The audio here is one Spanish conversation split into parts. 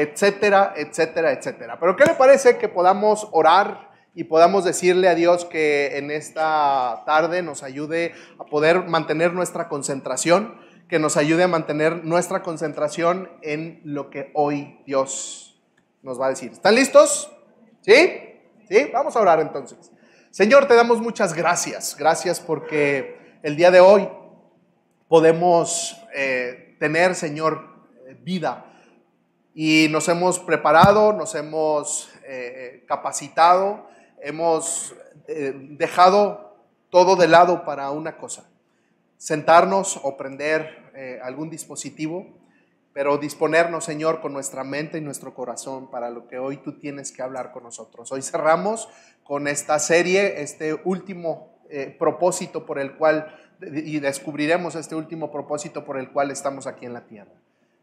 etcétera, etcétera, etcétera. Pero ¿qué le parece que podamos orar y podamos decirle a Dios que en esta tarde nos ayude a poder mantener nuestra concentración, que nos ayude a mantener nuestra concentración en lo que hoy Dios nos va a decir. ¿Están listos? ¿Sí? ¿Sí? Vamos a orar entonces. Señor, te damos muchas gracias. Gracias porque el día de hoy podemos eh, tener, Señor, vida. Y nos hemos preparado, nos hemos eh, capacitado, hemos eh, dejado todo de lado para una cosa, sentarnos o prender algún dispositivo, pero disponernos, Señor, con nuestra mente y nuestro corazón para lo que hoy tú tienes que hablar con nosotros. Hoy cerramos con esta serie, este último propósito por el cual y descubriremos este último propósito por el cual estamos aquí en la tierra.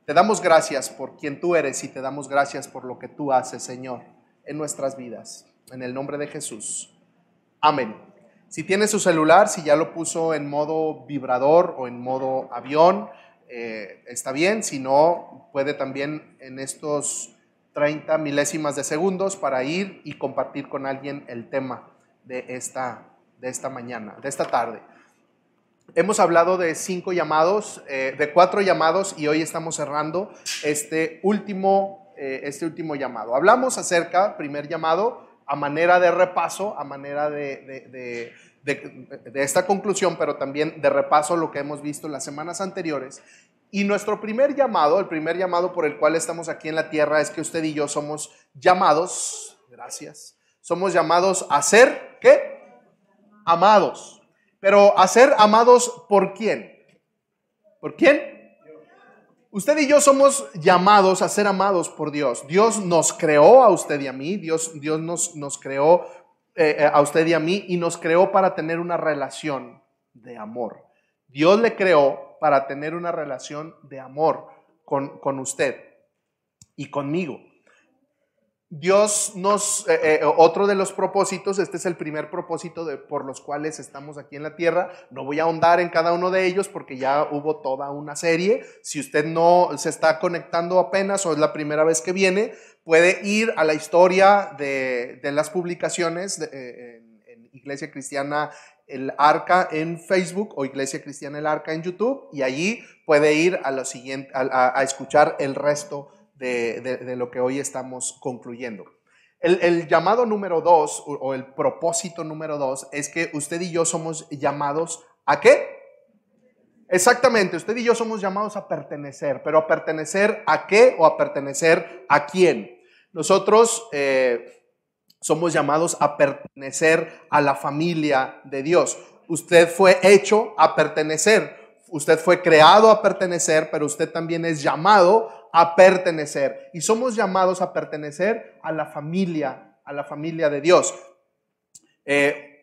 Te damos gracias por quien tú eres y te damos gracias por lo que tú haces, Señor, en nuestras vidas. En el nombre de Jesús. Amén. Si tiene su celular, si ya lo puso en modo vibrador o en modo avión, eh, está bien. Si no, puede también en estos 30 milésimas de segundos para ir y compartir con alguien el tema de esta, de esta mañana, de esta tarde. Hemos hablado de cinco llamados, eh, de cuatro llamados y hoy estamos cerrando este último, eh, este último llamado. Hablamos acerca, primer llamado, a manera de repaso, a manera de, de, esta conclusión, pero también de repaso lo que hemos visto en las semanas anteriores. Y nuestro primer llamado, el primer llamado por el cual estamos aquí en la tierra es que usted y yo somos llamados, gracias, somos llamados a ser, ¿qué? Amados. Pero a ser amados por quién? ¿Por quién? Usted y yo somos llamados a ser amados por Dios. Dios nos creó a usted y a mí, Dios, Dios nos, nos creó eh, eh, a usted y a mí y nos creó para tener una relación de amor. Dios le creó para tener una relación de amor con, con usted y conmigo. Dios nos, eh, eh, otro de los propósitos, este es el primer propósito de, por los cuales estamos aquí en la tierra. No voy a ahondar en cada uno de ellos porque ya hubo toda una serie. Si usted no se está conectando apenas o es la primera vez que viene, puede ir a la historia de, de las publicaciones eh, en, Iglesia Cristiana el Arca en Facebook o Iglesia Cristiana el Arca en YouTube y allí puede ir a, lo siguiente, a, a escuchar el resto de, lo que hoy estamos concluyendo. El, llamado número dos o, el propósito número dos es que usted y yo somos llamados a qué? Exactamente, usted y yo somos llamados a pertenecer, pero a pertenecer a qué o a pertenecer a quién. Nosotros eh, somos llamados a pertenecer a la familia de Dios. Usted fue hecho a pertenecer, usted fue creado a pertenecer, pero usted también es llamado a pertenecer. Y somos llamados a pertenecer a la familia, a la familia de Dios. Eh,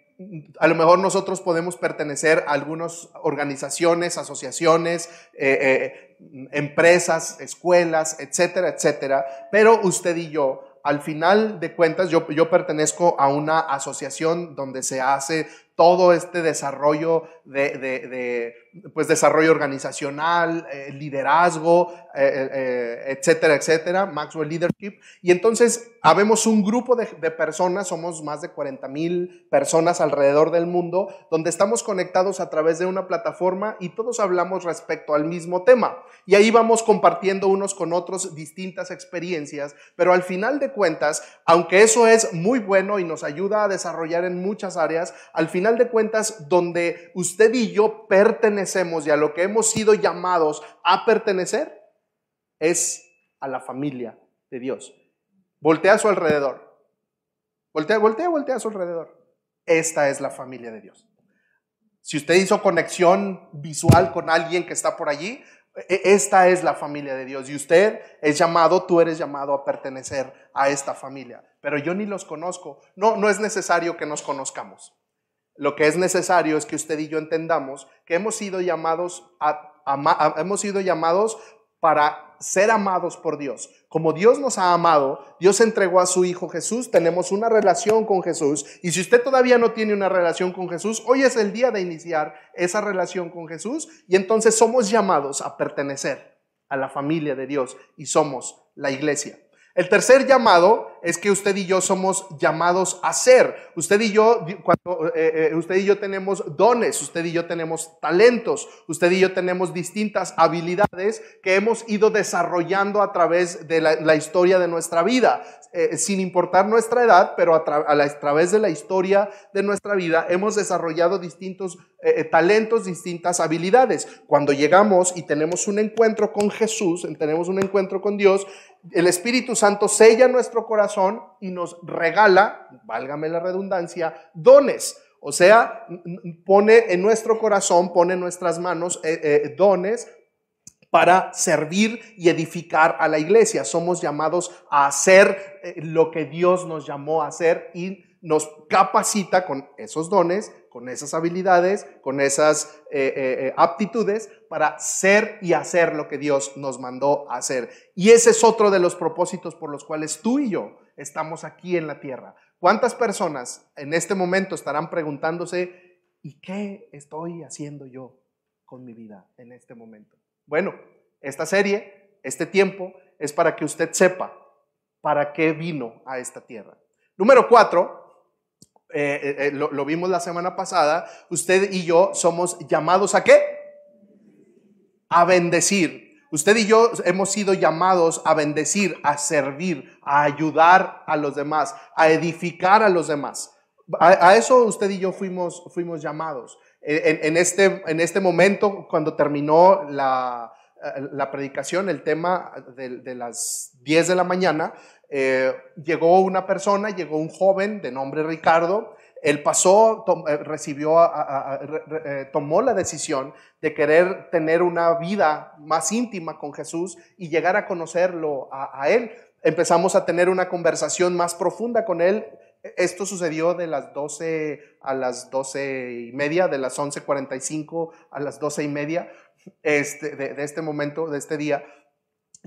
a lo mejor nosotros podemos pertenecer a algunas organizaciones, asociaciones, eh, eh, empresas, escuelas, etcétera, etcétera, pero usted y yo al final de cuentas, yo, yo, pertenezco a una asociación donde se hace todo este desarrollo de, pues desarrollo organizacional, eh, liderazgo, eh, eh, etcétera, etcétera, Maxwell Leadership. Y entonces habemos un grupo de, personas, somos más de 40 mil personas alrededor del mundo, donde estamos conectados a través de una plataforma y todos hablamos respecto al mismo tema. Y ahí vamos compartiendo unos con otros distintas experiencias, pero al final de cuentas, aunque eso es muy bueno y nos ayuda a desarrollar en muchas áreas, al final de cuentas, donde usted y yo pertenecemos y a lo que hemos sido llamados a pertenecer, es a la familia de Dios. Voltea a su alrededor. Voltea, voltea, voltea a su alrededor. Esta es la familia de Dios. Si usted hizo conexión visual con alguien que está por allí, e, esta es la familia de Dios y usted es llamado, tú eres llamado a pertenecer a esta familia. Pero yo ni los conozco. No, no es necesario que nos conozcamos. Lo que es necesario es que usted y yo entendamos que hemos sido llamados a, hemos sido llamados para ser amados por Dios. Como Dios nos ha amado, Dios entregó a su Hijo Jesús, tenemos una relación con Jesús. Y si usted todavía no tiene una relación con Jesús, hoy es el día de iniciar esa relación con Jesús y entonces somos llamados a pertenecer a la familia de Dios y somos la iglesia. El tercer llamado es que usted y yo somos llamados a ser. Usted y yo, cuando, eh, eh, usted y yo tenemos dones, usted y yo tenemos talentos, usted y yo tenemos distintas habilidades que hemos ido desarrollando a través de la, historia de nuestra vida. Eh, sin importar nuestra edad, pero a, través de la historia de nuestra vida hemos desarrollado distintos talentos, distintas habilidades. Cuando llegamos y tenemos un encuentro con Jesús, tenemos un encuentro con Dios, el Espíritu Santo sella nuestro corazón y nos regala, válgame la redundancia, dones. O sea, pone en nuestro corazón, pone en nuestras manos eh, eh, dones para servir y edificar a la iglesia. Somos llamados a hacer eh, lo que Dios nos llamó a hacer y nos capacita con esos dones, con esas habilidades, con esas eh, eh, eh, aptitudes para ser y hacer lo que Dios nos mandó hacer. Y ese es otro de los propósitos por los cuales tú y yo estamos aquí en la tierra. ¿Cuántas personas en este momento estarán preguntándose, ¿y qué estoy haciendo yo con mi vida en este momento? Bueno, esta serie, este tiempo, es para que usted sepa para qué vino a esta tierra. Número cuatro, eh, eh, eh, lo, vimos la semana pasada, usted y yo somos llamados a qué? A bendecir. Usted y yo hemos sido llamados a bendecir, a servir, a ayudar a los demás, a edificar a los demás. A, eso usted y yo fuimos, fuimos llamados. En, este, en este momento, cuando terminó la, la predicación, el tema de, las 10 de la mañana, eh, llegó una persona, llegó un joven de nombre Ricardo, él pasó, eh, recibió, eh, tomó la decisión de querer tener una vida más íntima con Jesús y llegar a conocerlo a, él. Empezamos a tener una conversación más profunda con él. Esto sucedió de las 12 a las 12 y media, de las 11.45 a las 12 y media este, de este momento, de este día.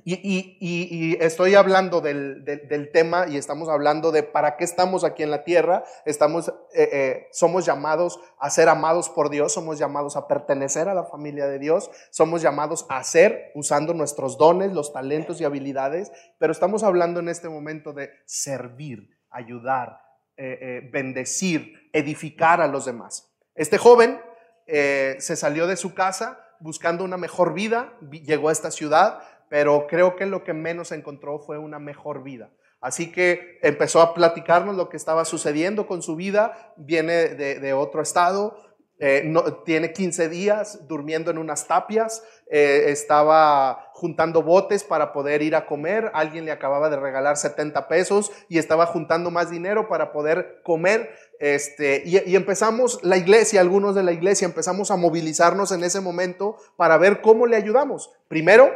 Y, estoy hablando del, tema y estamos hablando de para qué estamos aquí en la tierra. Estamos, eh, eh, somos llamados a ser amados por Dios, somos llamados a pertenecer a la familia de Dios, somos llamados a ser usando nuestros dones, los talentos y habilidades, pero estamos hablando en este momento de servir, ayudar, eh, bendecir, edificar a los demás. Este joven se salió de su casa buscando una mejor vida, llegó a esta ciudad pero creo que lo que menos encontró fue una mejor vida. Así que empezó a platicarnos lo que estaba sucediendo con su vida, viene de, otro estado, eh, tiene 15 días durmiendo en unas tapias, eh, estaba juntando botes para poder ir a comer, alguien le acababa de regalar 70 pesos y estaba juntando más dinero para poder comer. Este, y, empezamos la iglesia, algunos de la iglesia, empezamos a movilizarnos en ese momento para ver cómo le ayudamos. Primero,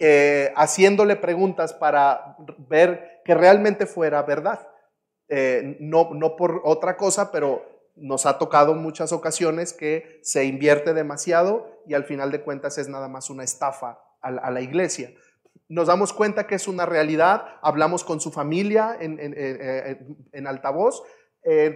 eh, haciéndole preguntas para ver que realmente fuera verdad. Eh, no, no por otra cosa, pero nos ha tocado muchas ocasiones que se invierte demasiado y al final de cuentas es nada más una estafa a la, iglesia. Nos damos cuenta que es una realidad, hablamos con su familia en, en, eh, en altavoz,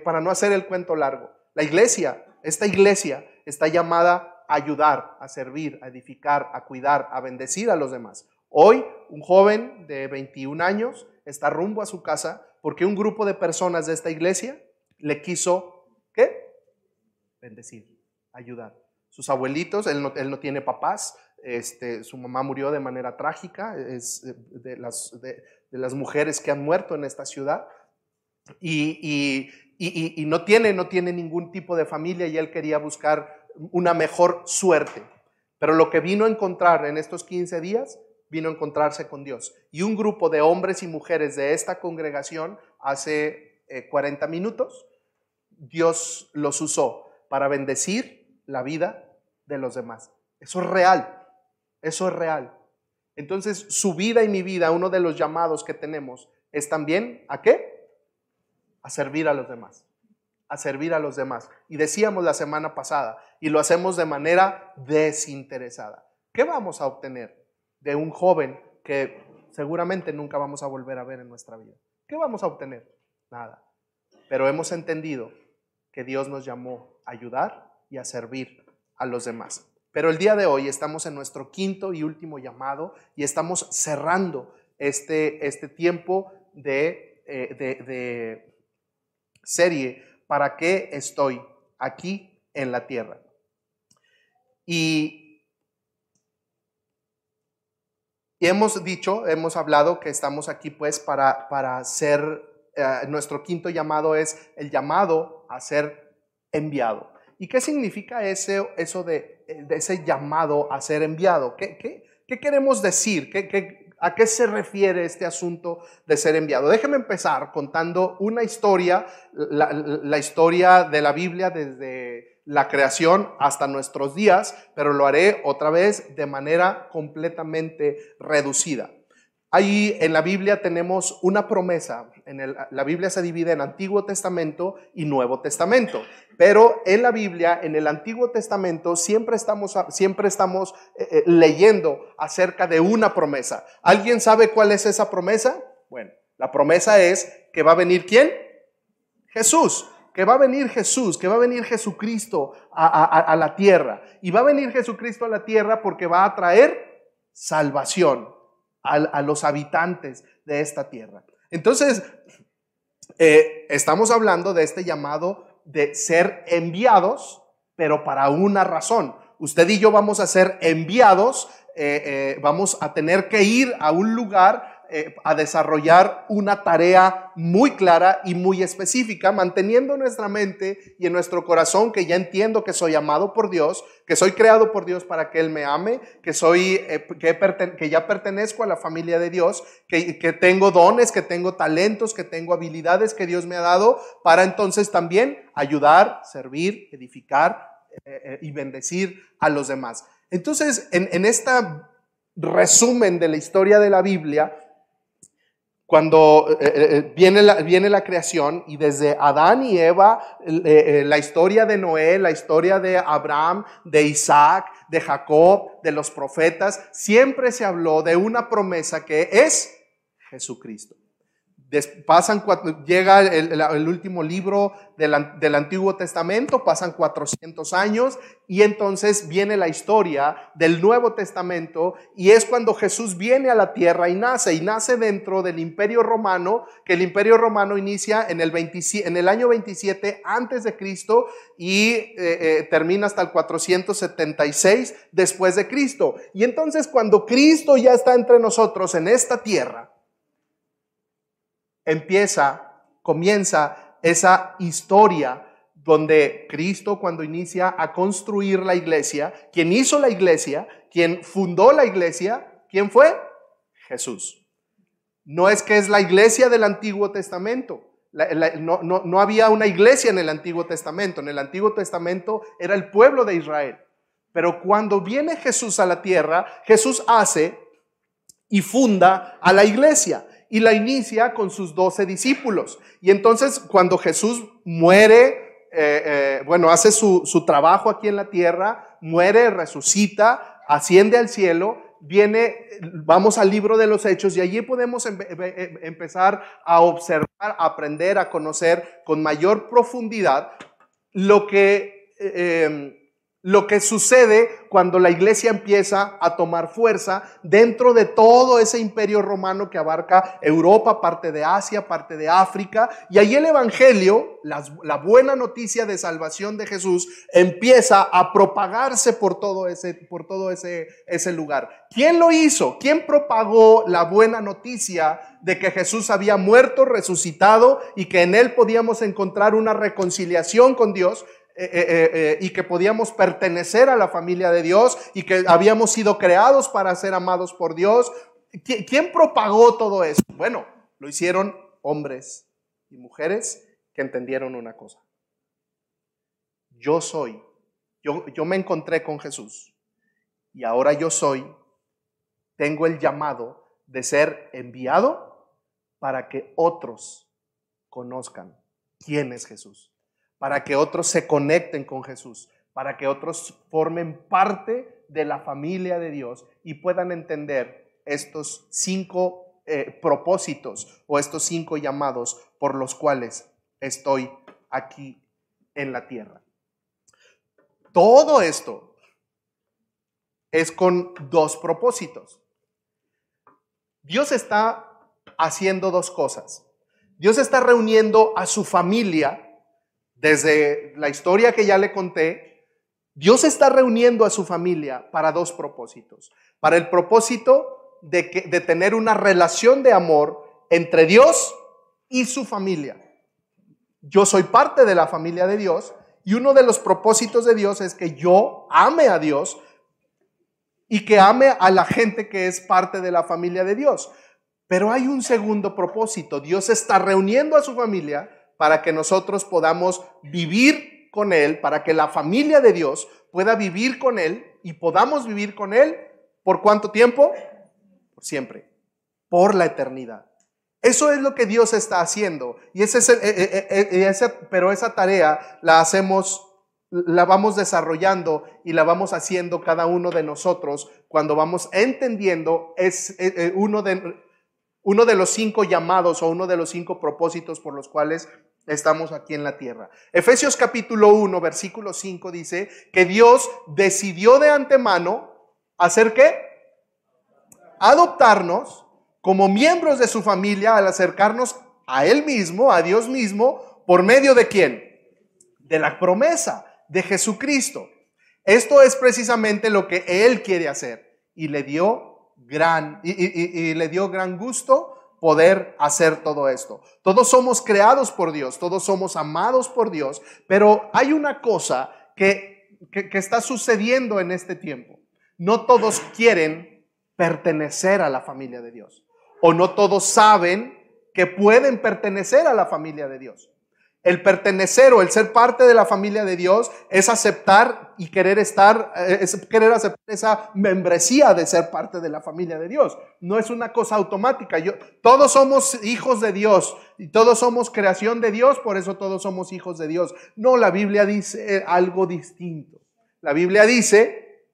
para no hacer el cuento largo. La iglesia, esta iglesia está llamada ayudar, a servir, a edificar, a cuidar, a bendecir a los demás. Hoy, un joven de 21 años está rumbo a su casa porque un grupo de personas de esta iglesia le quiso, ¿qué? Bendecir, ayudar. Sus abuelitos, él no, tiene papás, este, su mamá murió de manera trágica, es de las, de, las mujeres que han muerto en esta ciudad, y, y, no, tiene, no tiene ningún tipo de familia y él quería buscar una mejor suerte. Pero lo que vino a encontrar en estos 15 días, vino a encontrarse con Dios. Y un grupo de hombres y mujeres de esta congregación hace 40 eh, minutos, Dios los usó para bendecir la vida de los demás. Eso es real, eso es real. Entonces, su vida y mi vida, uno de los llamados que tenemos es también a qué? A servir a los demás a servir a los demás. Y decíamos la semana pasada, y lo hacemos de manera desinteresada. ¿Qué vamos a obtener de un joven que seguramente nunca vamos a volver a ver en nuestra vida? ¿Qué vamos a obtener? Nada. Pero hemos entendido que Dios nos llamó a ayudar y a servir a los demás. Pero el día de hoy estamos en nuestro quinto y último llamado y estamos cerrando este, este tiempo de, eh, de, de serie, ¿para qué estoy aquí en la tierra? Y Y hemos dicho, hemos hablado que estamos aquí pues para, para ser, eh, nuestro quinto llamado es el llamado a ser enviado. ¿Y qué significa ese, eso de, de ese llamado a ser enviado? ¿Qué, qué, qué queremos decir? ¿Qué, ¿Qué, a qué se refiere este asunto de ser enviado? Déjeme empezar contando una historia, la, la historia de la Biblia desde la creación hasta nuestros días, pero lo haré otra vez de manera completamente reducida. Ahí en la Biblia tenemos una promesa. La Biblia se divide en Antiguo Testamento y Nuevo Testamento. Pero en la Biblia, en el Antiguo Testamento, siempre estamos, siempre estamos eh, eh, leyendo acerca de una promesa. ¿Alguien sabe cuál es esa promesa? Bueno, la promesa es que va a venir quién? Jesús que va a venir Jesús, que va a venir Jesucristo a, la tierra. Y va a venir Jesucristo a la tierra porque va a traer salvación a, los habitantes de esta tierra. Entonces, eh, estamos hablando de este llamado de ser enviados, pero para una razón. Usted y yo vamos a ser enviados, eh, eh, vamos a tener que ir a un lugar eh, a desarrollar una tarea muy clara y muy específica, manteniendo en nuestra mente y en nuestro corazón que ya entiendo que soy amado por Dios, que soy creado por Dios para que Él me ame, que, soy, eh, que, ya pertenezco a la familia de Dios, que, que tengo dones, que tengo talentos, que tengo habilidades que Dios me ha dado, para entonces también ayudar, servir, edificar eh, y bendecir a los demás. Entonces, en, en esta resumen de la historia de la Biblia, cuando eh, eh, eh, viene, la, viene la creación y desde Adán y Eva, la historia de Noé, la historia de Abraham, de Isaac, de Jacob, de los profetas, siempre se habló de una promesa que es Jesucristo pasan, llega el, último libro del, Antiguo Testamento, pasan 400 años y entonces viene la historia del Nuevo Testamento y es cuando Jesús viene a la tierra y nace y nace dentro del Imperio Romano, que el Imperio Romano inicia en el, en el año 27 antes de Cristo y eh, eh, termina hasta el 476 después de Cristo. Y entonces cuando Cristo ya está entre nosotros en esta tierra, empieza, comienza esa historia donde Cristo cuando inicia a construir la iglesia, quien hizo la iglesia, quien fundó la iglesia, ¿quién fue? Jesús. No es que es la iglesia del Antiguo Testamento. no, no había una iglesia en el Antiguo Testamento. En el Antiguo Testamento era el pueblo de Israel. Pero cuando viene Jesús a la tierra, Jesús hace y funda a la iglesia y la inicia con sus doce discípulos. Y entonces cuando Jesús muere, eh, eh, bueno, hace su, su trabajo aquí en la tierra, muere, resucita, asciende al cielo, viene, vamos al libro de los hechos y allí podemos empezar a observar, a aprender, a conocer con mayor profundidad lo que eh, em, lo que sucede cuando la iglesia empieza a tomar fuerza dentro de todo ese imperio romano que abarca Europa, parte de Asia, parte de África. Y ahí el Evangelio, la, buena noticia de salvación de Jesús, empieza a propagarse por todo, ese, por todo ese, ese lugar. ¿Quién lo hizo? ¿Quién propagó la buena noticia de que Jesús había muerto, resucitado y que en él podíamos encontrar una reconciliación con Dios? Eh, eh, eh, y que podíamos pertenecer a la familia de Dios y que habíamos sido creados para ser amados por Dios. ¿Quién propagó todo eso? Bueno, lo hicieron hombres y mujeres que entendieron una cosa. Yo soy, yo, yo me encontré con Jesús y ahora yo soy, tengo el llamado de ser enviado para que otros conozcan quién es Jesús para que otros se conecten con Jesús, para que otros formen parte de la familia de Dios y puedan entender estos cinco eh, propósitos o estos cinco llamados por los cuales estoy aquí en la tierra. Todo esto es con dos propósitos. Dios está haciendo dos cosas. Dios está reuniendo a su familia desde la historia que ya le conté. Dios está reuniendo a su familia para dos propósitos. Para el propósito de, que, de tener una relación de amor entre Dios y su familia. Yo soy parte de la familia de Dios y uno de los propósitos de Dios es que yo ame a Dios y que ame a la gente que es parte de la familia de Dios. Pero hay un segundo propósito. Dios está reuniendo a su familia para que nosotros podamos vivir con Él, para que la familia de Dios pueda vivir con Él y podamos vivir con Él. ¿Por cuánto tiempo? Por siempre, por la eternidad. Eso es lo que Dios está haciendo. Y ese eh, eh, eh, pero esa tarea la hacemos, la vamos desarrollando y la vamos haciendo cada uno de nosotros cuando vamos entendiendo es uno de uno de los cinco llamados o uno de los cinco propósitos por los cuales estamos aquí en la tierra. Efesios capítulo 1, versículo 5 dice que Dios decidió de antemano hacer qué? Adoptarnos como miembros de su familia al acercarnos a Él mismo, a Dios mismo, por medio de quién? De la promesa de Jesucristo. Esto es precisamente lo que Él quiere hacer y le dio gran, y, le dio gran gusto poder hacer todo esto. Todos somos creados por Dios, todos somos amados por Dios, pero hay una cosa que, que, que, está sucediendo en este tiempo. No todos quieren pertenecer a la familia de Dios, o no todos saben que pueden pertenecer a la familia de Dios. El pertenecer o el ser parte de la familia de Dios es aceptar y querer estar, eh, es querer aceptar esa membresía de ser parte de la familia de Dios. No es una cosa automática. Todos somos hijos de Dios y todos somos creación de Dios, por eso todos somos hijos de Dios. No, la Biblia dice algo distinto. La Biblia dice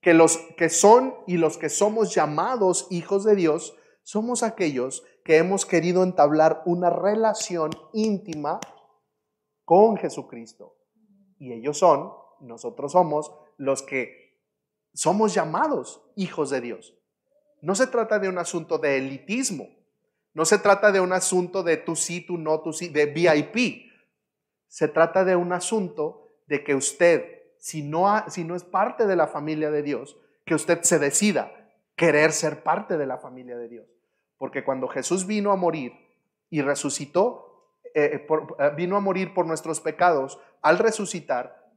que los que son y los que somos llamados hijos de Dios somos aquellos que hemos querido entablar una relación íntima con Jesucristo. Y ellos son, nosotros somos, los que somos llamados hijos de Dios. No se trata de un asunto de elitismo, no se trata de un asunto de tú sí, tú no, tú sí, de VIP. Se trata de un asunto de que usted, si no, si no es parte de la familia de Dios, que usted se decida querer ser parte de la familia de Dios. Porque cuando Jesús vino a morir y resucitó, eh, eh, eh, vino a morir por nuestros pecados, al resucitar,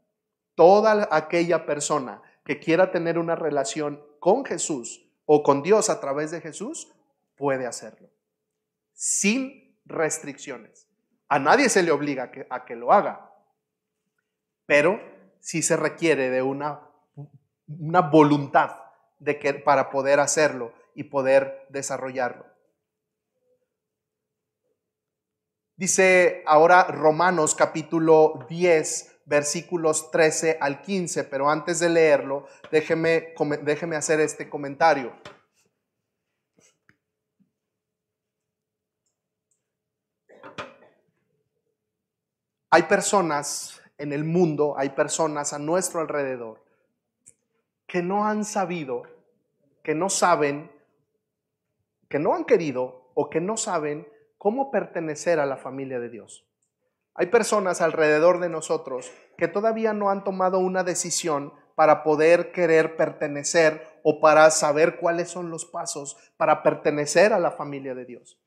toda aquella persona que quiera tener una relación con Jesús o con Dios a través de Jesús, puede hacerlo. Sin restricciones. A nadie se le obliga a que, a que lo haga. Pero sí se requiere de una, una voluntad de que, para poder hacerlo y poder desarrollarlo. Dice ahora Romanos capítulo 10, versículos 13 al 15, pero antes de leerlo, déjeme, déjeme hacer este comentario. Hay personas en el mundo, hay personas a nuestro alrededor que no han sabido, que no saben, que no han querido o que no saben cómo pertenecer a la familia de Dios. Hay personas alrededor de nosotros que todavía no han tomado una decisión para poder querer pertenecer o para saber cuáles son los pasos para pertenecer a la familia de Dios.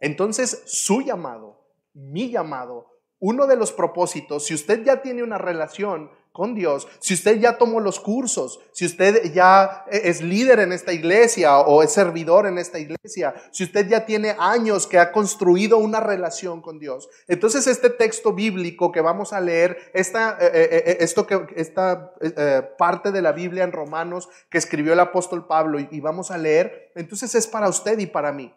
Entonces, su llamado, mi llamado, uno de los propósitos, si usted ya tiene una relación con Dios, si usted ya tomó los cursos, si usted ya es líder en esta iglesia o es servidor en esta iglesia, si usted ya tiene años que ha construido una relación con Dios, entonces este texto bíblico que vamos a leer, esta, eh, eh, eh, esto que, esta parte de la Biblia en Romanos que escribió el apóstol Pablo y vamos a leer, entonces es para usted y para mí.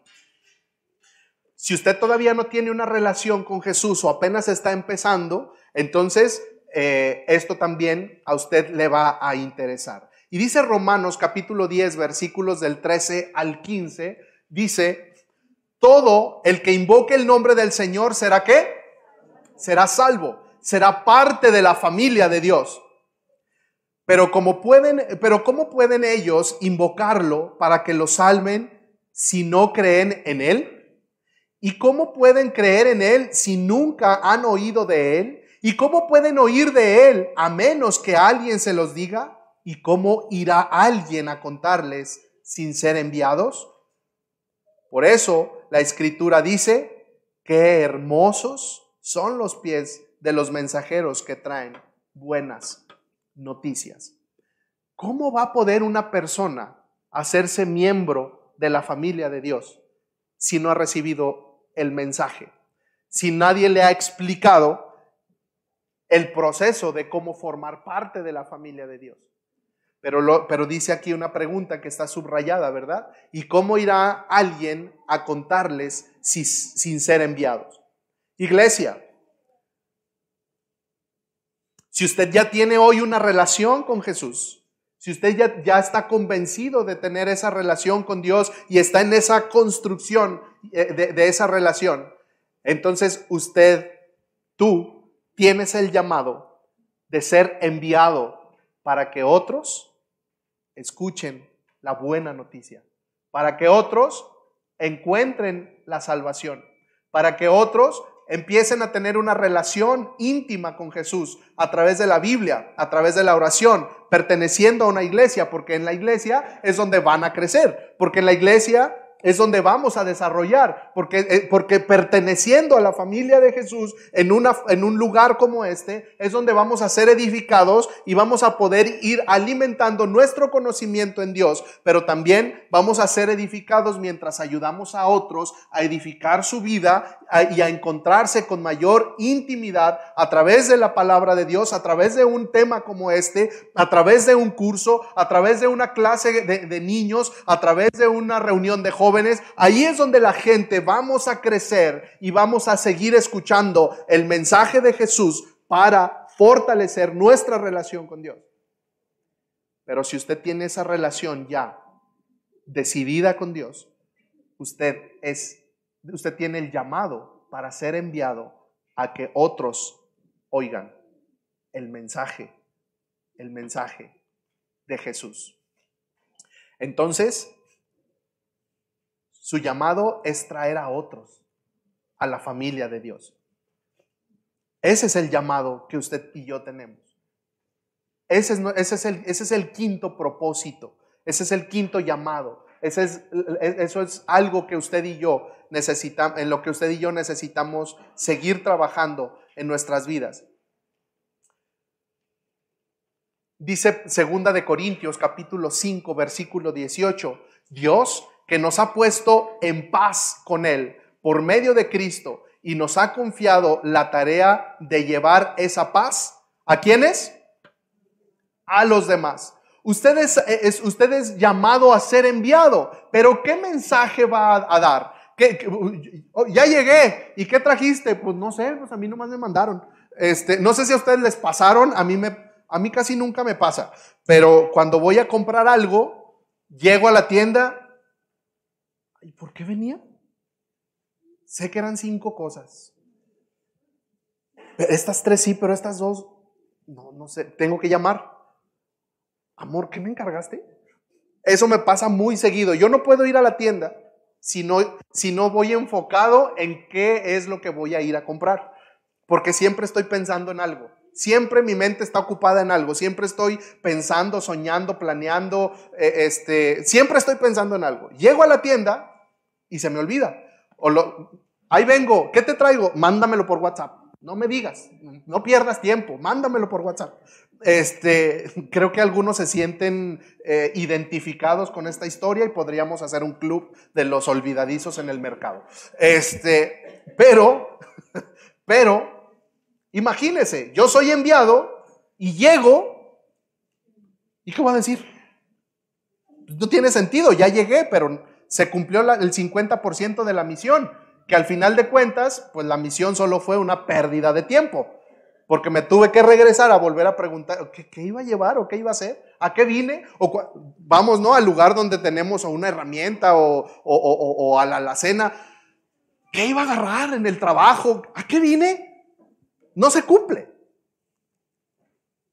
Si usted todavía no tiene una relación con Jesús o apenas está empezando, entonces eh, esto también a usted le va a interesar. Y dice Romanos capítulo 10, versículos del 13 al 15, dice, todo el que invoque el nombre del Señor será qué? Será salvo, será parte de la familia de Dios. Pero como pueden, pero cómo pueden ellos invocarlo para que lo salven si no creen en Él? ¿Y cómo pueden creer en Él si nunca han oído de Él? ¿Y cómo pueden oír de Él a menos que alguien se los diga? ¿Y cómo irá alguien a contarles sin ser enviados? Por eso la escritura dice, qué hermosos son los pies de los mensajeros que traen buenas noticias. ¿Cómo va a poder una persona hacerse miembro de la familia de Dios si no ha recibido el mensaje? Si nadie le ha explicado el proceso de cómo formar parte de la familia de Dios. Pero, pero dice aquí una pregunta que está subrayada, ¿verdad? ¿Y cómo irá alguien a contarles si, sin ser enviados? Iglesia, si usted ya tiene hoy una relación con Jesús, si usted ya, está convencido de tener esa relación con Dios y está en esa construcción eh, de esa relación, entonces usted, tú, tienes el llamado de ser enviado para que otros escuchen la buena noticia, para que otros encuentren la salvación, para que otros empiecen a tener una relación íntima con Jesús a través de la Biblia, a través de la oración, perteneciendo a una iglesia, porque en la iglesia es donde van a crecer, porque en la iglesia es donde vamos a desarrollar, porque, eh, porque perteneciendo a la familia de Jesús en, una, en un lugar como este, es donde vamos a ser edificados y vamos a poder ir alimentando nuestro conocimiento en Dios, pero también vamos a ser edificados mientras ayudamos a otros a edificar su vida y a encontrarse con mayor intimidad a través de la palabra de Dios, a través de un tema como este, a través de un curso, a través de una clase de, niños, a través de una reunión de jóvenes ahí es donde la gente vamos a crecer y vamos a seguir escuchando el mensaje de Jesús para fortalecer nuestra relación con Dios. Pero si usted tiene esa relación ya decidida con Dios, usted es usted tiene el llamado para ser enviado a que otros oigan el mensaje, el mensaje de Jesús. Entonces, su llamado es traer a otros a la familia de Dios. Ese es el llamado que usted y yo tenemos. Ese es, es, el, el, quinto propósito. Ese es el quinto llamado. Ese es, eso es algo que usted y yo necesitamos, en lo que usted y yo necesitamos seguir trabajando en nuestras vidas. Dice segunda de Corintios capítulo 5 versículo 18, Dios que nos ha puesto en paz con Él por medio de Cristo y nos ha confiado la tarea de llevar esa paz. ¿A quiénes? A los demás. Usted es, usted es llamado a ser enviado, pero ¿qué mensaje va a, dar? Oh, ya llegué. ¿Y qué trajiste? Pues no sé, pues a mí nomás me mandaron. Este, no sé si a ustedes les pasaron, a mí, me, a mí casi nunca me pasa, pero cuando voy a comprar algo, llego a la tienda ¿Y por qué venía? Sé que eran cinco cosas. Estas tres sí, pero estas dos, no, no sé, tengo que llamar. Amor, ¿qué me encargaste? Eso me pasa muy seguido. Yo no puedo ir a la tienda si no, si no voy enfocado en qué es lo que voy a ir a comprar. Porque siempre estoy pensando en algo. Siempre mi mente está ocupada en algo, siempre estoy pensando, soñando, planeando, eh, este, siempre estoy pensando en algo. Llego a la tienda y se me olvida. O lo, ahí vengo, ¿qué te traigo? Mándamelo por WhatsApp. No me digas, no pierdas tiempo, mándamelo por WhatsApp. Este, creo que algunos se sienten eh, identificados con esta historia y podríamos hacer un club de los olvidadizos en el mercado. Este, pero, pero, imagínese, yo soy enviado y llego, ¿y qué voy a decir? No tiene sentido, ya llegué, pero se cumplió el 50% de la misión, que al final de cuentas, pues la misión solo fue una pérdida de tiempo, porque me tuve que regresar a volver a preguntar, ¿qué, iba a llevar o qué iba a hacer? ¿A qué vine? O, vamos, ¿no? Al lugar donde tenemos una herramienta o, o a la alacena. ¿Qué iba a agarrar en el trabajo? ¿A qué vine? No se cumple.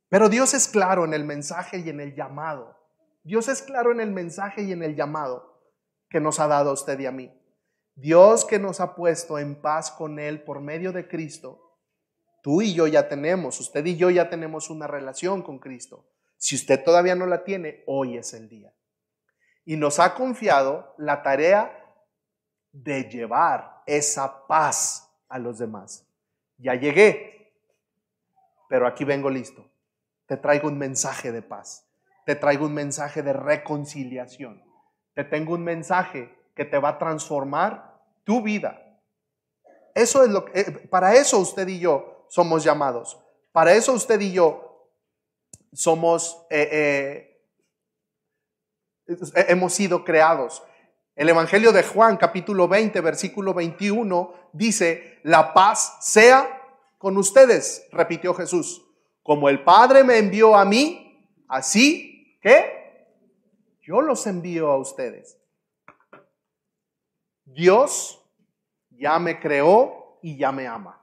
Pero Dios es claro en el mensaje y en el llamado. Dios es claro en el mensaje y en el llamado. que nos ha dado a usted y a mí. Dios que nos ha puesto en paz con Él por medio de Cristo. Tú y yo ya tenemos, usted y yo ya tenemos una relación con Cristo. Si usted todavía no la tiene, hoy es el día. Y nos ha confiado la tarea de llevar esa paz a los demás. Ya llegué, pero aquí vengo listo. Te traigo un mensaje de paz. Te traigo un mensaje de reconciliación. Te tengo un mensaje que te va a transformar tu vida. Eso es lo que, eh, para eso usted y yo somos llamados. Para eso usted y yo somos, eh, eh, hemos sido creados. El Evangelio de Juan, capítulo 20, versículo 21, dice, la paz sea con ustedes, repitió Jesús. Como el Padre me envió a mí, así que yo los envío a ustedes. Dios ya me creó y ya me ama.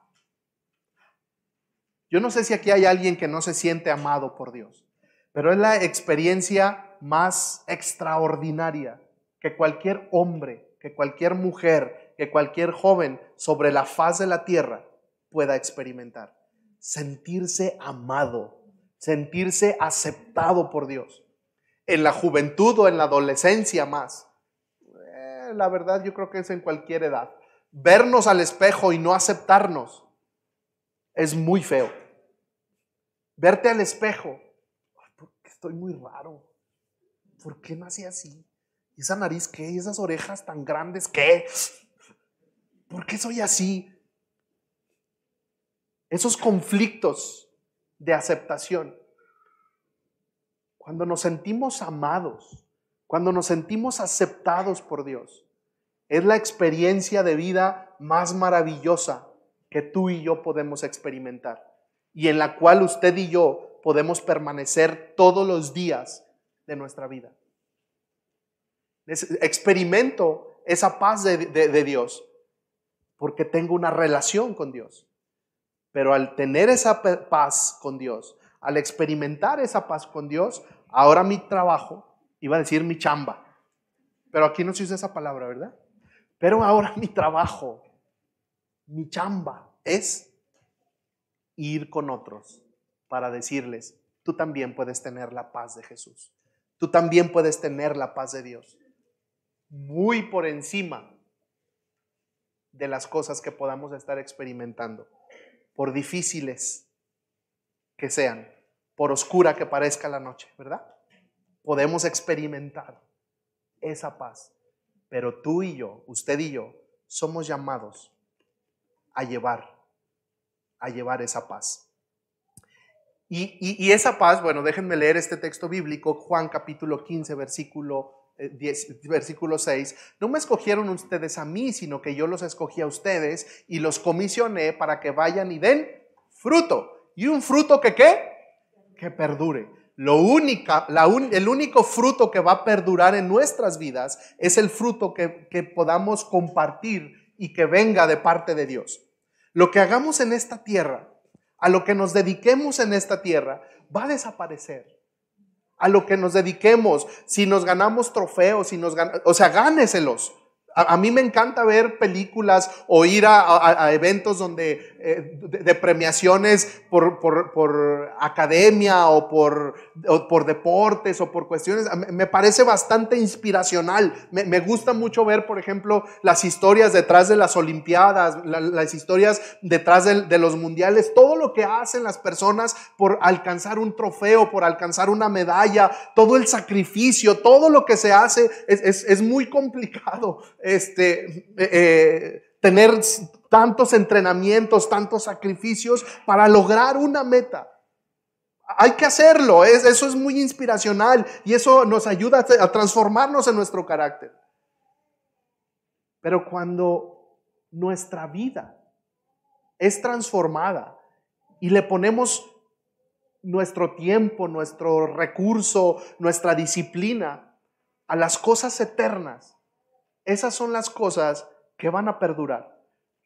Yo no sé si aquí hay alguien que no se siente amado por Dios, pero es la experiencia más extraordinaria que cualquier hombre, que cualquier mujer, que cualquier joven sobre la faz de la tierra pueda experimentar. Sentirse amado, sentirse aceptado por Dios. En la juventud o en la adolescencia más. Eh, la verdad yo creo que es en cualquier edad. Vernos al espejo y no aceptarnos es muy feo. Verte al espejo, estoy muy raro. ¿Por qué nací así? ¿Y esa nariz qué? ¿Y esas orejas tan grandes qué? ¿Por qué soy así? Esos conflictos de aceptación. Cuando nos sentimos amados, cuando nos sentimos aceptados por Dios, es la experiencia de vida más maravillosa que tú y yo podemos experimentar y en la cual usted y yo podemos permanecer todos los días de nuestra vida. Experimento esa paz de, Dios porque tengo una relación con Dios. Pero al tener esa paz con Dios, al experimentar esa paz con Dios, ahora mi trabajo, iba a decir mi chamba, pero aquí no se usa esa palabra, ¿verdad? Pero ahora mi trabajo, mi chamba es ir con otros para decirles, tú también puedes tener la paz de Jesús, tú también puedes tener la paz de Dios muy por encima de las cosas que podamos estar experimentando, por difíciles que sean, por oscura que parezca la noche, ¿verdad? Podemos experimentar esa paz. Pero tú y yo, usted y yo, somos llamados a llevar, a llevar esa paz. Y, esa paz, bueno, déjenme leer este texto bíblico, Juan capítulo 15, versículo 10, versículo 6, no me escogieron ustedes a mí, sino que yo los escogí a ustedes y los comisioné para que vayan y den fruto. ¿Y un fruto que qué? Que perdure. Lo única, la el único fruto que va a perdurar en nuestras vidas es el fruto que, que podamos compartir y que venga de parte de Dios. Lo que hagamos en esta tierra, a lo que nos dediquemos en esta tierra, va a desaparecer a lo que nos dediquemos, si nos ganamos trofeos, si nos o sea, gáneselos. A, mí me encanta ver películas o ir a, eventos donde, eh, de, premiaciones por, por, academia o por, por deportes o por cuestiones. Me parece bastante inspiracional. Me, gusta mucho ver, por ejemplo, las historias detrás de las Olimpiadas, las historias detrás de, de los mundiales, todo lo que hacen las personas por alcanzar un trofeo, por alcanzar una medalla, todo el sacrificio, todo lo que se hace es, es, es muy complicado este, eh, eh, tener tantos entrenamientos, tantos sacrificios para lograr una meta. Hay que hacerlo, eso es muy inspiracional y eso nos ayuda a transformarnos en nuestro carácter. Pero cuando nuestra vida es transformada y le ponemos nuestro tiempo, nuestro recurso, nuestra disciplina a las cosas eternas, esas son las cosas que van a perdurar.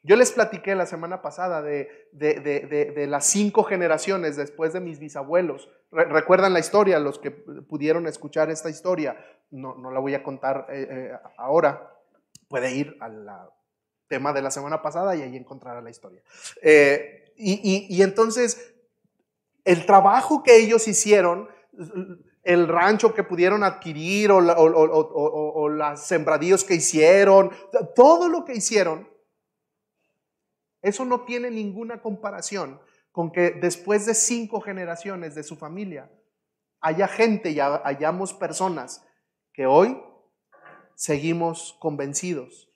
Yo les platiqué la semana pasada de, de, las cinco generaciones después de mis bisabuelos. recuerdan la historia, los que pudieron escuchar esta historia. no, no la voy a contar eh, eh, ahora, puede ir al tema de la semana pasada y ahí encontrará la historia. Eh, y, y, entonces, el trabajo que ellos hicieron, el rancho que pudieron adquirir o, las sembradíos que hicieron, todo lo que hicieron, eso no tiene ninguna comparación con que después de cinco generaciones de su familia haya gente y hayamos personas que hoy seguimos convencidos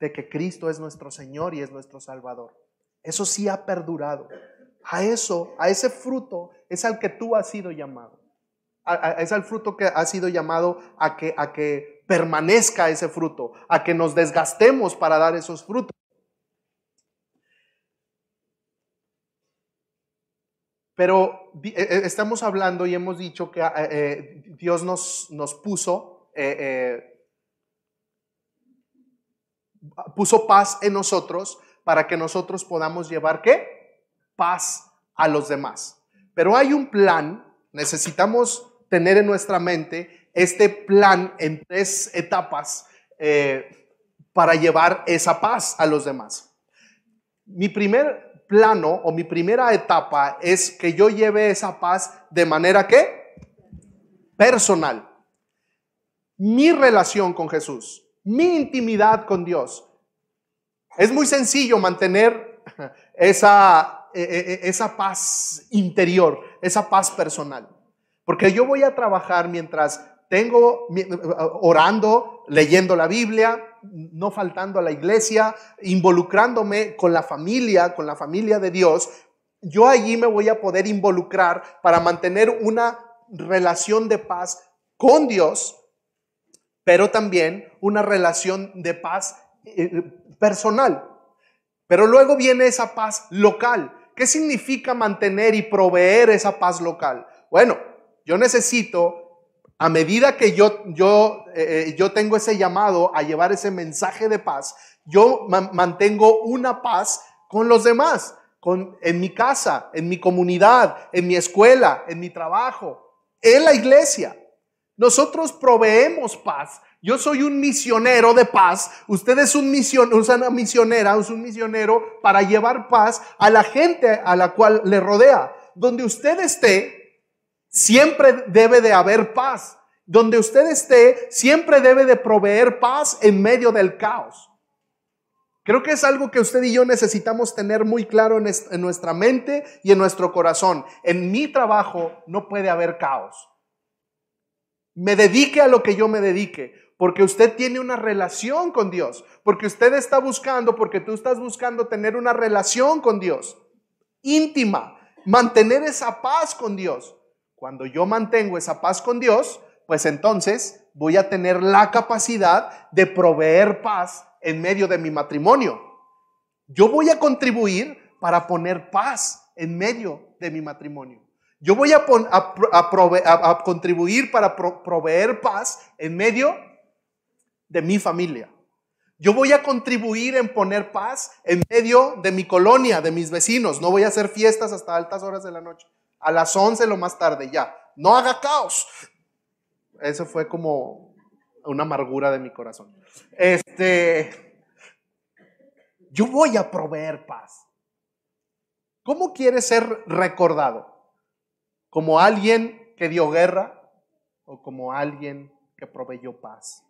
de que Cristo es nuestro Señor y es nuestro Salvador. Eso sí ha perdurado. A eso, a ese fruto es al que tú has sido llamado. Es al fruto que ha sido llamado a que, a que permanezca ese fruto, a que nos desgastemos para dar esos frutos. Pero eh, eh, estamos hablando y hemos dicho que eh, Dios nos, nos puso, puso paz en nosotros para que nosotros podamos llevar qué? Paz a los demás. Pero hay un plan, necesitamos tener en nuestra mente este plan en tres etapas para llevar esa paz a los demás. Mi primer plano o mi primera etapa es que yo lleve esa paz de manera que personal. Mi relación con Jesús, mi intimidad con Dios. Es muy sencillo mantener esa, e, e, e, esa paz interior, esa paz personal. Porque yo voy a trabajar mientras tengo orando, leyendo la Biblia, no faltando a la iglesia, involucrándome con la familia, con la familia de Dios, yo allí me voy a poder involucrar para mantener una relación de paz con Dios, pero también una relación de paz eh, personal. Pero luego viene esa paz local. ¿Qué significa mantener y proveer esa paz local? Bueno, yo necesito a medida que yo, yo, eh, eh, yo tengo ese llamado a llevar ese mensaje de paz, yo mantengo una paz con los demás, con, en mi casa, en mi comunidad, en mi escuela, en mi trabajo, en la iglesia. Nosotros proveemos paz. Yo soy un misionero de paz. Usted es un una misionera, es un misionero para llevar paz a la gente a la cual le rodea. Donde usted esté, Siempre debe de haber paz. Donde usted esté, siempre debe de proveer paz en medio del caos. Creo que es algo que usted y yo necesitamos tener muy claro en, nuestra mente y en nuestro corazón. En mi trabajo no puede haber caos. Me dedique a lo que yo me dedique, porque usted tiene una relación con Dios, porque usted está buscando, porque tú estás buscando tener una relación con Dios, íntima, mantener esa paz con Dios. Cuando yo mantengo esa paz con Dios, pues entonces voy a tener la capacidad de proveer paz en medio de mi matrimonio. Yo voy a contribuir para poner paz en medio de mi matrimonio. Yo voy a, contribuir para proveer paz en medio de mi familia. Yo voy a contribuir en poner paz en medio de mi colonia, de mis vecinos. No voy a hacer fiestas hasta altas horas de la noche a las 11 lo más tarde, ya. No haga caos. Eso fue como una amargura de mi corazón. Este, yo voy a proveer paz. ¿Cómo quiere ser recordado? ¿Como alguien que dio guerra o como alguien que proveyó paz?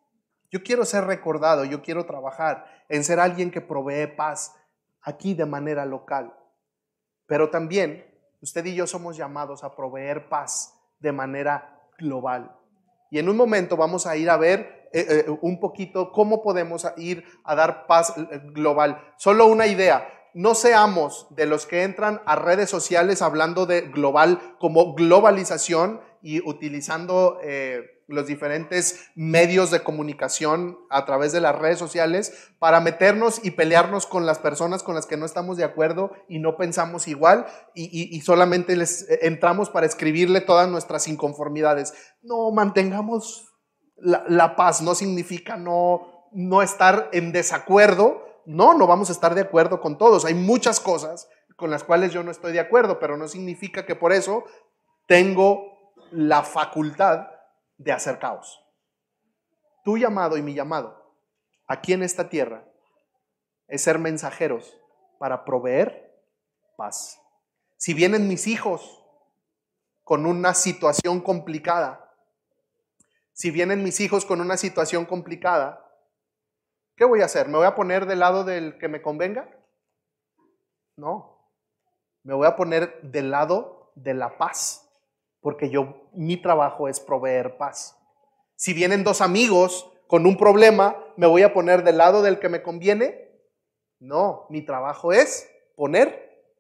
Yo quiero ser recordado, yo quiero trabajar en ser alguien que provee paz aquí de manera local, pero también Usted y yo somos llamados a proveer paz de manera global. Y en un momento vamos a ir a ver eh, eh, un poquito cómo podemos ir a dar paz eh, global. Solo una idea. No seamos de los que entran a redes sociales hablando de global como globalización y utilizando los diferentes medios de comunicación a través de las redes sociales para meternos y pelearnos con las personas con las que no estamos de acuerdo y no pensamos igual y, solamente les eh, entramos para escribirle todas nuestras inconformidades. No, mantengamos la, paz, no significa no, no estar en desacuerdo. No, no vamos a estar de acuerdo con todos. Hay muchas cosas con las cuales yo no estoy de acuerdo, pero no significa que por eso tengo la facultad de hacer caos. tu llamado y mi llamado aquí en esta tierra es ser mensajeros para proveer paz. Si vienen mis hijos con una situación complicada, si vienen mis hijos con una situación complicada, ¿qué voy a hacer? ¿Me voy a poner del lado del que me convenga? No, me voy a poner del lado de la paz, porque yo, mi trabajo es proveer paz. Si vienen dos amigos con un problema, ¿me voy a poner del lado del que me conviene? No, mi trabajo es poner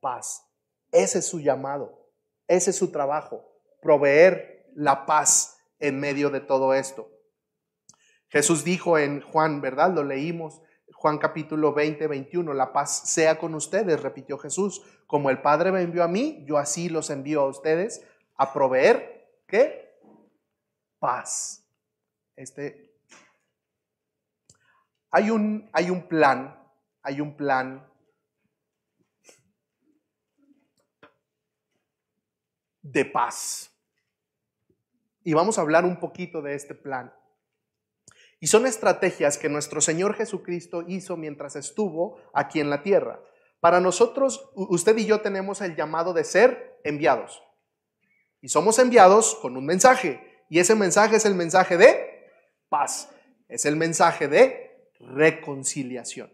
paz. Ese es su llamado, ese es su trabajo, proveer la paz en medio de todo esto. Jesús dijo en Juan, ¿verdad? Lo leímos, Juan capítulo 20, 21, la paz sea con ustedes, repitió Jesús, como el Padre me envió a mí, yo así los envío a ustedes a proveer, ¿qué? Paz. Este, hay un, hay un plan, hay un plan de paz. Y vamos a hablar un poquito de este plan. Y son estrategias que nuestro Señor Jesucristo hizo mientras estuvo aquí en la tierra. Para nosotros, usted y yo tenemos el llamado de ser enviados. Y somos enviados con un mensaje. Y ese mensaje es el mensaje de paz. Es el mensaje de reconciliación.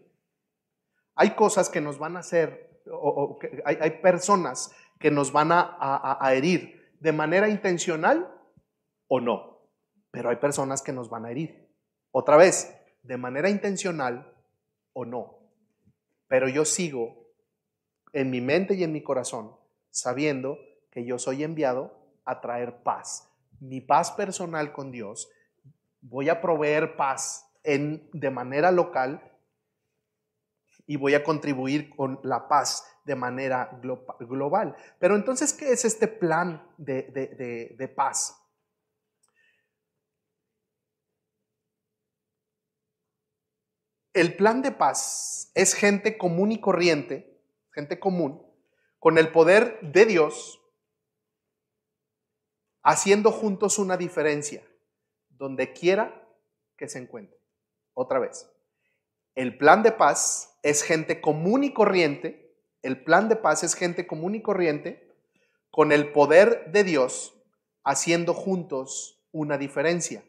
Hay cosas que nos van a hacer, o, hay, personas que nos van a herir de manera intencional o no. Pero hay personas que nos van a herir. Otra vez, de manera intencional o no. Pero yo sigo en mi mente y en mi corazón sabiendo que yo soy enviado a traer paz. Mi paz personal con Dios, voy a proveer paz en, de manera local y voy a contribuir con la paz de manera global. Pero entonces, ¿qué es este plan de, de paz? El plan de paz es gente común y corriente, gente común, con el poder de Dios, haciendo juntos una diferencia, donde quiera que se encuentre. Otra vez, el plan de paz es gente común y corriente, el plan de paz es gente común y corriente, con el poder de Dios, haciendo juntos una diferencia,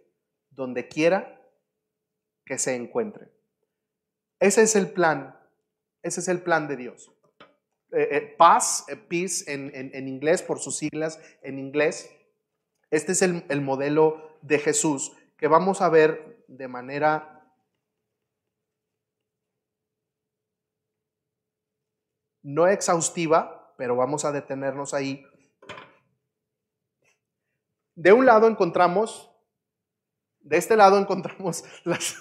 donde quiera que se encuentre. Ese es el plan, ese es el plan de Dios. Eh, eh, paz, eh, peace en, inglés, por sus siglas en inglés. Este es el, el modelo de Jesús que vamos a ver de manera no exhaustiva, pero vamos a detenernos ahí. De un lado encontramos, de este lado encontramos las,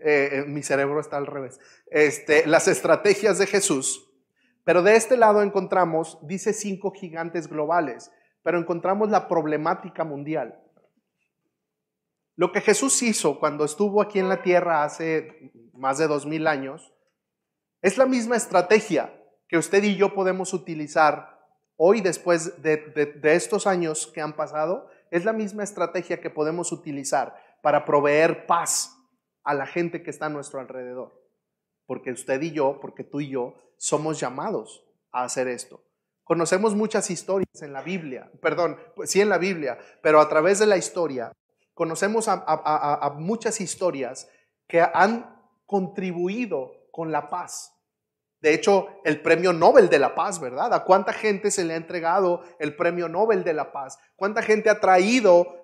eh, eh, mi cerebro está al revés, este, las estrategias de Jesús. Pero de este lado encontramos, dice cinco gigantes globales, pero encontramos la problemática mundial. Lo que Jesús hizo cuando estuvo aquí en la tierra hace más de dos mil años es la misma estrategia que usted y yo podemos utilizar hoy después de, de estos años que han pasado. Es la misma estrategia que podemos utilizar para proveer paz a la gente que está a nuestro alrededor. Porque usted y yo, porque tú y yo, somos llamados a hacer esto. Conocemos muchas historias en la Biblia, perdón, pues sí en la Biblia, pero a través de la historia conocemos a, muchas historias que han contribuido con la paz de hecho, el premio Nobel de la Paz, ¿verdad? ¿A cuánta gente se le ha entregado el premio Nobel de la Paz? ¿Cuánta gente ha traído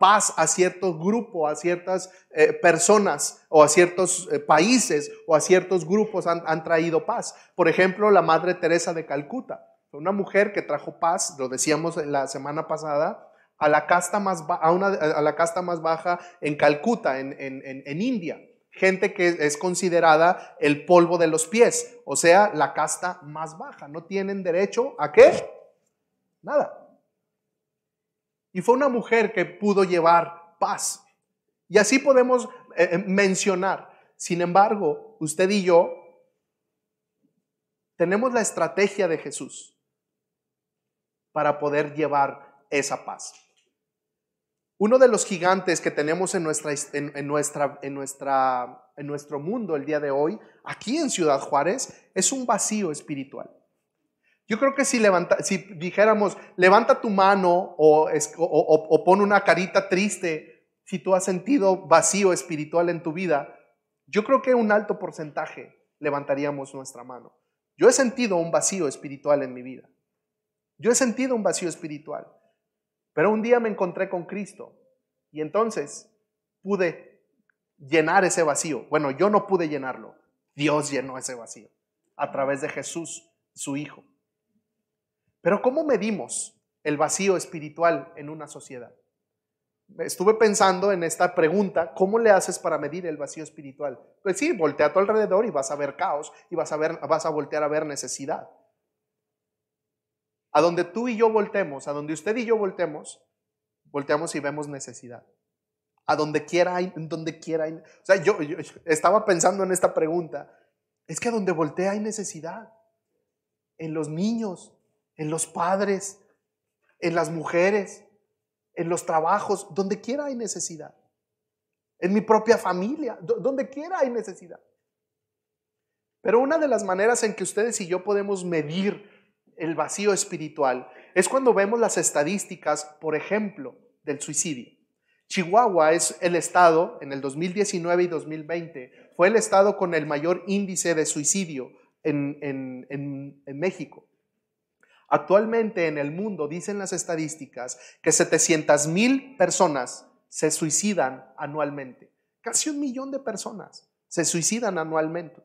paz a ciertos grupos, a ciertas eh, personas o a ciertos eh, países o a ciertos grupos han, traído paz? Por ejemplo, la Madre Teresa de Calcuta, una mujer que trajo paz, lo decíamos la semana pasada, a la casta más, a una, a la casta más baja en Calcuta, en, en, en India gente que es considerada el polvo de los pies, o sea, la casta más baja. No tienen derecho a qué? Nada. Y fue una mujer que pudo llevar paz. Y así podemos eh, eh, mencionar. Sin embargo, usted y yo tenemos la estrategia de Jesús para poder llevar esa paz. Uno de los gigantes que tenemos en, nuestra, en, nuestra, en, nuestra, en nuestro mundo el día de hoy, aquí en Ciudad Juárez, es un vacío espiritual. Yo creo que si, levanta, si dijéramos, levanta tu mano o, o, o pon una carita triste si tú has sentido vacío espiritual en tu vida, yo creo que un alto porcentaje levantaríamos nuestra mano. Yo he sentido un vacío espiritual en mi vida. Yo he sentido un vacío espiritual. Pero un día me encontré con Cristo y entonces pude llenar ese vacío. Bueno, yo no pude llenarlo. Dios llenó ese vacío a través de Jesús, su Hijo. Pero ¿cómo medimos el vacío espiritual en una sociedad? Estuve pensando en esta pregunta, ¿cómo le haces para medir el vacío espiritual? Pues sí, voltea a tu alrededor y vas a ver caos y vas a, ver, vas a voltear a ver necesidad. A donde tú y yo voltemos, a donde usted y yo voltemos, volteamos y vemos necesidad. A donde quiera hay, donde quiera hay. O sea, yo, estaba pensando en esta pregunta. Es que a donde voltea hay necesidad. En los niños, en los padres, en las mujeres, en los trabajos, donde quiera hay necesidad. En mi propia familia, donde quiera hay necesidad. Pero una de las maneras en que ustedes y yo podemos medir el vacío espiritual es cuando vemos las estadísticas, por ejemplo, del suicidio. Chihuahua es el estado, en el 2019 y 2020, fue el estado con el mayor índice de suicidio en, en, México. Actualmente en el mundo dicen las estadísticas que 700 mil personas se suicidan anualmente. Casi un millón de personas se suicidan anualmente.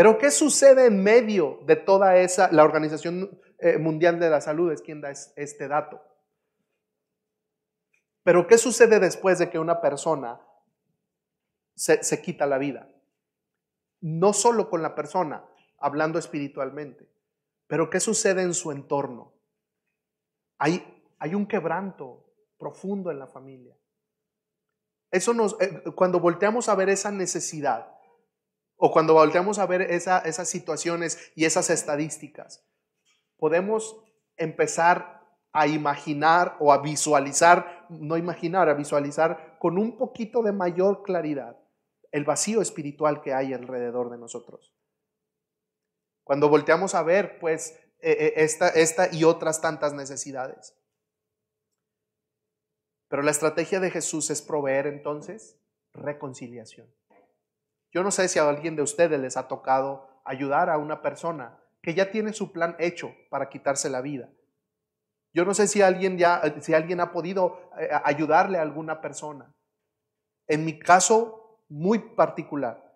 Pero ¿qué sucede en medio de toda esa, la Organización eh, Mundial de la Salud es quien da este dato? Pero ¿qué sucede después de que una persona se, se quita la vida? No solo con la persona, hablando espiritualmente, pero ¿qué sucede en su entorno? Hay, hay un quebranto profundo en la familia. Eso nos, eh, cuando volteamos a ver esa necesidad, o cuando volteamos a ver esas situaciones y esas estadísticas, podemos empezar a imaginar o a visualizar, no imaginar, a visualizar con un poquito de mayor claridad el vacío espiritual que hay alrededor de nosotros. Cuando volteamos a ver, pues, e, e, esta, esta y otras tantas necesidades. Pero la estrategia de Jesús es proveer entonces reconciliación. Yo no sé si a alguien de ustedes les ha tocado ayudar a una persona que ya tiene su plan hecho para quitarse la vida. Yo no sé si alguien ya, si alguien ha podido eh, ayudarle a alguna persona. En mi caso muy particular,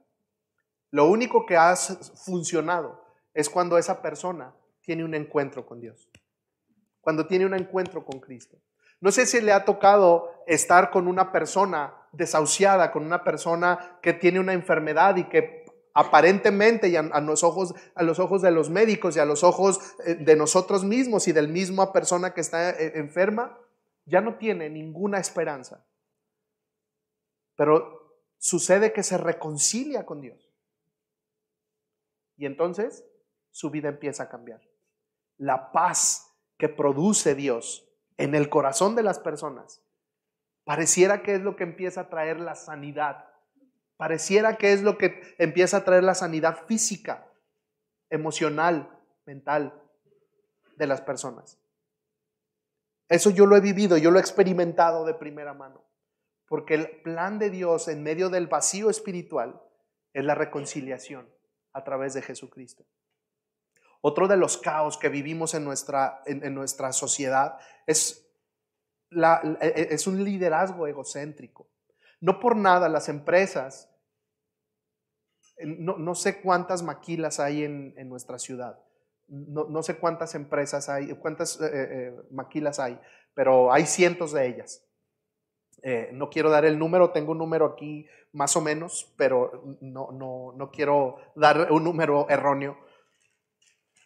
lo único que ha funcionado es cuando esa persona tiene un encuentro con Dios, cuando tiene un encuentro con Cristo. No sé si le ha tocado estar con una persona desahuciada, con una persona que tiene una enfermedad y que aparentemente y a, los ojos, a los ojos de los médicos y a los ojos eh, de nosotros mismos y del mismo persona que está eh, enferma, ya no tiene ninguna esperanza. Pero sucede que se reconcilia con Dios. Y entonces su vida empieza a cambiar. La paz que produce Dios en el corazón de las personas, pareciera que es lo que empieza a traer la sanidad. Pareciera que es lo que empieza a traer la sanidad física, emocional, mental de las personas. Eso yo lo he vivido, yo lo he experimentado de primera mano. Porque el plan de Dios en medio del vacío espiritual es la reconciliación a través de Jesucristo. Otro de los caos que vivimos en nuestra, en, nuestra sociedad es, la, e, e, es un liderazgo egocéntrico. No por nada las empresas, no, no sé cuántas maquilas hay en, en nuestra ciudad, no, no, sé cuántas empresas hay, cuántas eh, eh, maquilas hay, pero hay cientos de ellas. Eh, no quiero dar el número, tengo un número aquí más o menos, pero no, no, no quiero dar un número erróneo.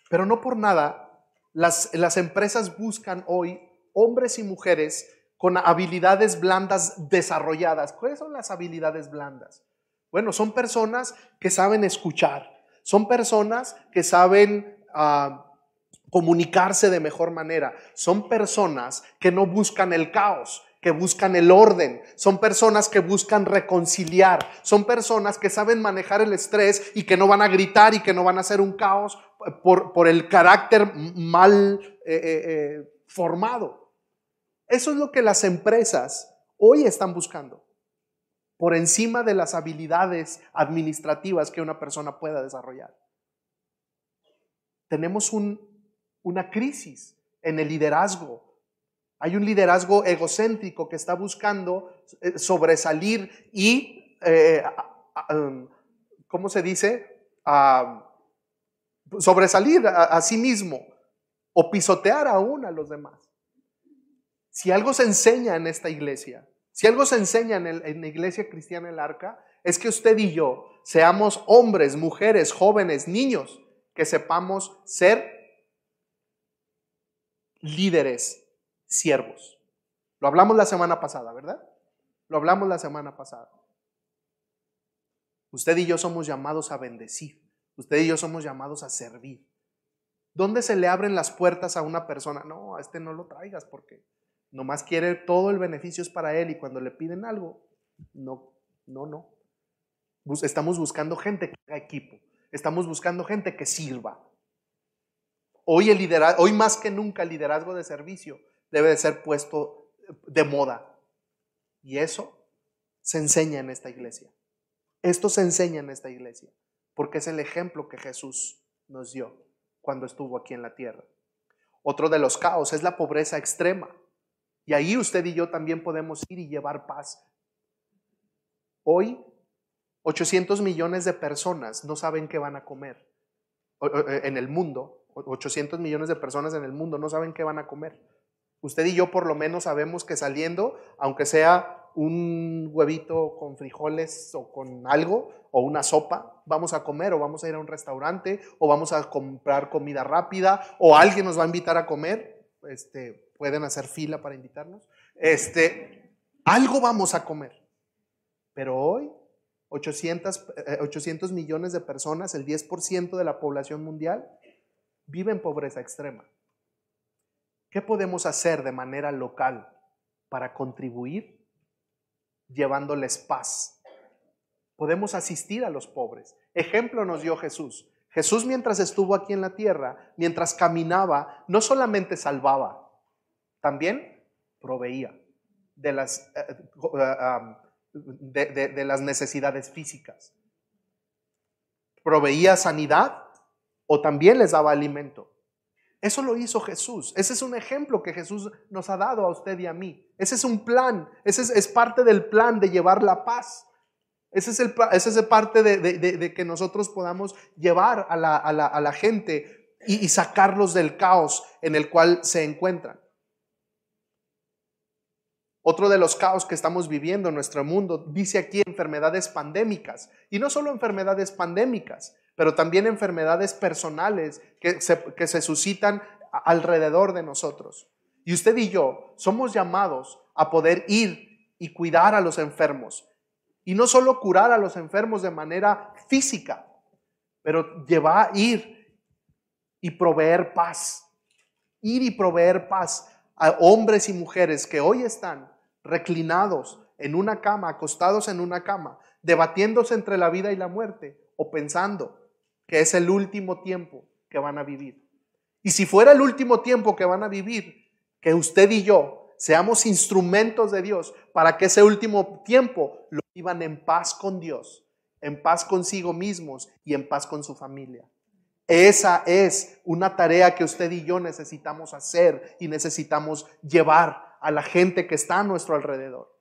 Pero no por nada, las, las empresas buscan hoy hombres y mujeres con habilidades blandas desarrolladas. ¿Cuáles son las habilidades blandas? Bueno, son personas que saben escuchar, son personas que saben ah, comunicarse de mejor manera, son personas que no buscan el caos que buscan el orden, son personas que buscan reconciliar, son personas que saben manejar el estrés y que no van a gritar y que no van a hacer un caos por, por el carácter mal eh, eh, eh, formado. Eso es lo que las empresas hoy están buscando, por encima de las habilidades administrativas que una persona pueda desarrollar. Tenemos un, una crisis en el liderazgo. Hay un liderazgo egocéntrico que está buscando eh, sobresalir y, eh, um, ¿cómo se dice? sobresalir a, sí mismo o pisotear aún a los demás. Si algo se enseña en esta iglesia, si algo se enseña en, en la iglesia cristiana El Arca, es que usted y yo seamos hombres, mujeres, jóvenes, niños, que sepamos ser líderes, siervos. Lo hablamos la semana pasada, ¿verdad? Lo hablamos la semana pasada. Usted y yo somos llamados a bendecir. Usted y yo somos llamados a servir. ¿Dónde se le abren las puertas a una persona? No, a este no lo traigas porque nomás quiere todo el beneficio es para él y cuando le piden algo, no, no, no. Estamos buscando gente que haga equipo. Estamos buscando gente que sirva. Hoy, el liderazgo, hoy más que nunca el liderazgo de servicio debe de ser puesto de moda. Y eso se enseña en esta iglesia. Esto se enseña en esta iglesia, porque es el ejemplo que Jesús nos dio cuando estuvo aquí en la tierra. Otro de los caos es la pobreza extrema. Y ahí usted y yo también podemos ir y llevar paz. Hoy, 800 millones de personas no saben qué van a comer en el mundo 800 millones de personas en el mundo no saben qué van a comer. Usted y yo por lo menos sabemos que saliendo, aunque sea un huevito con frijoles o con algo, o una sopa, vamos a comer o vamos a ir a un restaurante o vamos a comprar comida rápida o alguien nos va a invitar a comer, este, pueden hacer fila para invitarnos, este, algo vamos a comer. Pero hoy 800, 800 eh, millones de personas, el 10% de la población mundial, vive en pobreza extrema. ¿Qué podemos hacer de manera local para contribuir llevándoles paz? Podemos asistir a los pobres. Ejemplo nos dio Jesús. Jesús mientras estuvo aquí en la tierra, mientras caminaba, no solamente salvaba, también proveía de las, eh, eh, de, de las necesidades físicas. Proveía sanidad o también les daba alimento. Eso lo hizo Jesús. Ese es un ejemplo que Jesús nos ha dado a usted y a mí. Ese es un plan. Ese es, parte del plan de llevar la paz. Ese es, parte de, que nosotros podamos llevar a la, gente y sacarlos del caos en el cual se encuentran. Otro de los caos que estamos viviendo en nuestro mundo dice aquí enfermedades pandémicas. Y no solo enfermedades pandémicas, pero también enfermedades personales que se, que se suscitan alrededor de nosotros. Y usted y yo somos llamados a poder ir y cuidar a los enfermos. Y no solo curar a los enfermos de manera física, pero llevar, ir y proveer paz. Ir y proveer paz a hombres y mujeres que hoy están reclinados en una cama, acostados en una cama, debatiéndose entre la vida y la muerte o pensando que es el último tiempo que van a vivir. Y si fuera el último tiempo que van a vivir, que usted y yo seamos instrumentos de Dios para que ese último tiempo lo vivan en paz con Dios, en paz consigo mismos y en paz con su familia. Esa es una tarea que usted y yo necesitamos hacer y necesitamos llevar a la gente que está a nuestro alrededor.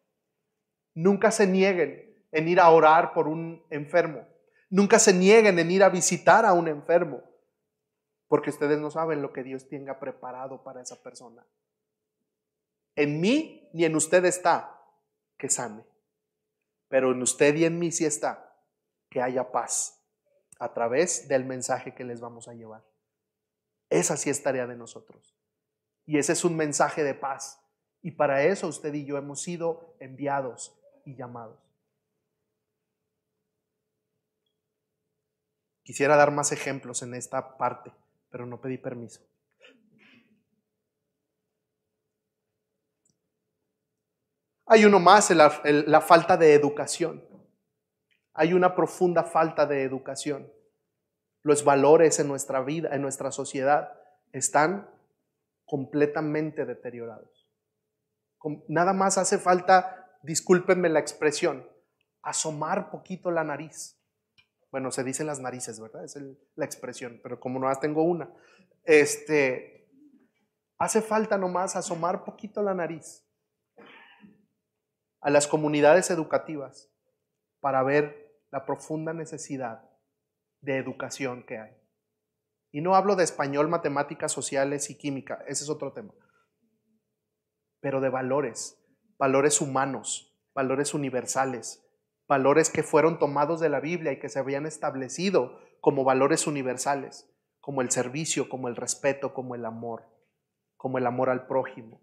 Nunca se nieguen en ir a orar por un enfermo. Nunca se nieguen en ir a visitar a un enfermo, porque ustedes no saben lo que Dios tenga preparado para esa persona. En mí ni en usted está que sane, pero en usted y en mí sí está que haya paz a través del mensaje que les vamos a llevar. Esa sí es tarea de nosotros. Y ese es un mensaje de paz. Y para eso usted y yo hemos sido enviados y llamados. Quisiera dar más ejemplos en esta parte, pero no pedí permiso. Hay uno más, la falta de educación. Hay una profunda falta de educación. Los valores en nuestra vida, en nuestra sociedad, están completamente deteriorados. Nada más hace falta, discúlpenme la expresión, asomar poquito la nariz. Bueno, se dicen las narices, ¿verdad? Es la expresión, pero como no tengo una. Este, hace falta nomás asomar poquito la nariz a las comunidades educativas para ver la profunda necesidad de educación que hay. Y no hablo de español, matemáticas sociales y química, ese es otro tema, pero de valores, valores humanos, valores universales, valores que fueron tomados de la Biblia y que se habían establecido como valores universales, como el servicio, como el respeto, como el amor, como el amor al prójimo,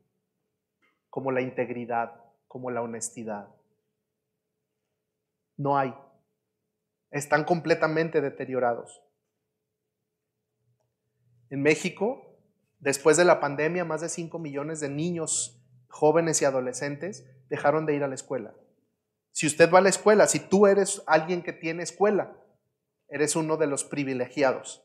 como la integridad como la honestidad. No hay. Están completamente deteriorados. En México, después de la pandemia, más de 5 millones de niños, jóvenes y adolescentes dejaron de ir a la escuela. Si usted va a la escuela, si tú eres alguien que tiene escuela, eres uno de los privilegiados.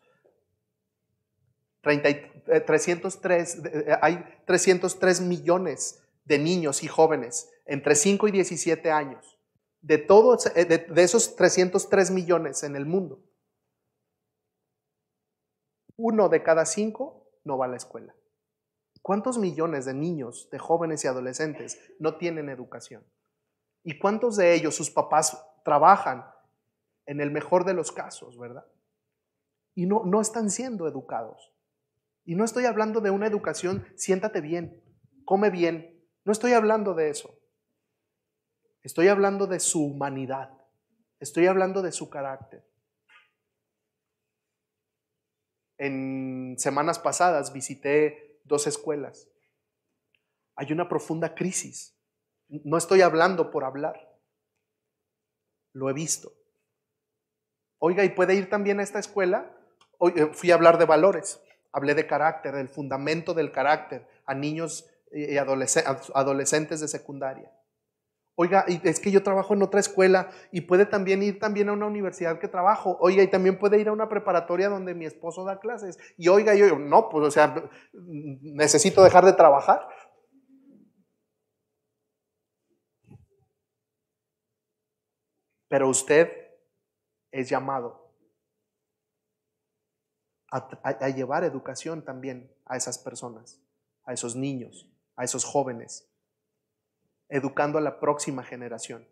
303, eh, eh, hay 303 millones de niños y jóvenes entre 5 y 17 años, de, todos, eh, de, esos 303 millones en el mundo, uno de cada cinco no va a la escuela. ¿Cuántos millones de niños, de jóvenes y adolescentes no tienen educación? ¿Y cuántos de ellos sus papás trabajan en el mejor de los casos, verdad? Y no, no están siendo educados. Y no estoy hablando de una educación, siéntate bien, come bien. No estoy hablando de eso. Estoy hablando de su humanidad. Estoy hablando de su carácter. En semanas pasadas visité dos escuelas. Hay una profunda crisis. No estoy hablando por hablar. Lo he visto. Oiga, ¿y puede ir también a esta escuela? Hoy, eh, fui a hablar de valores. Hablé de carácter, del fundamento del carácter a niños y adolescentes de secundaria. Oiga, es que yo trabajo en otra escuela y puede también ir también a una universidad que trabajo. Oiga, y también puede ir a una preparatoria donde mi esposo da clases. Y oiga, yo, no, pues o sea, necesito dejar de trabajar. Pero usted es llamado a llevar educación también a esas personas, a esos niños, a esos jóvenes educando a la próxima generación.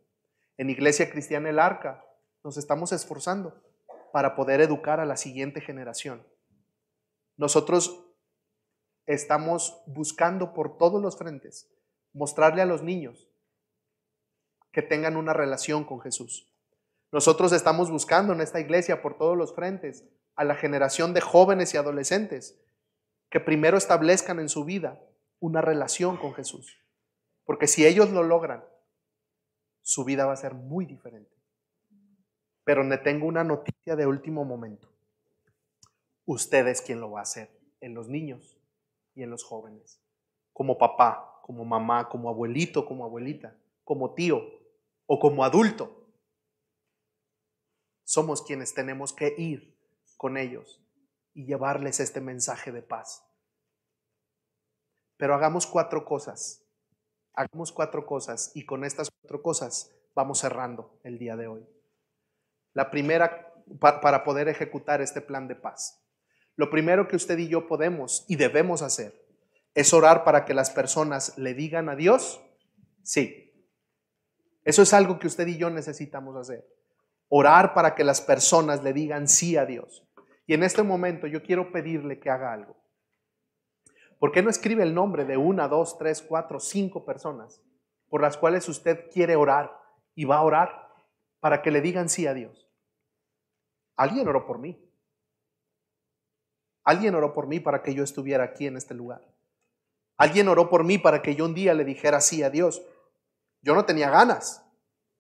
En Iglesia Cristiana El Arca nos estamos esforzando para poder educar a la siguiente generación. Nosotros estamos buscando por todos los frentes mostrarle a los niños que tengan una relación con Jesús. Nosotros estamos buscando en esta iglesia por todos los frentes a la generación de jóvenes y adolescentes que primero establezcan en su vida una relación con Jesús. Porque si ellos lo logran, su vida va a ser muy diferente. Pero le tengo una noticia de último momento. Usted es quien lo va a hacer en los niños y en los jóvenes. Como papá, como mamá, como abuelito, como abuelita, como tío o como adulto. Somos quienes tenemos que ir con ellos y llevarles este mensaje de paz. Pero hagamos cuatro cosas hagamos cuatro cosas y con estas cuatro cosas vamos cerrando el día de hoy. La primera, para poder ejecutar este plan de paz. Lo primero que usted y yo podemos y debemos hacer es orar para que las personas le digan a Dios, sí. Eso es algo que usted y yo necesitamos hacer. Orar para que las personas le digan sí a Dios. Y en este momento yo quiero pedirle que haga algo. ¿Por qué no escribe el nombre de una, dos, tres, cuatro, cinco personas por las cuales usted quiere orar y va a orar para que le digan sí a Dios? Alguien oró por mí. Alguien oró por mí para que yo estuviera aquí en este lugar. Alguien oró por mí para que yo un día le dijera sí a Dios. Yo no tenía ganas.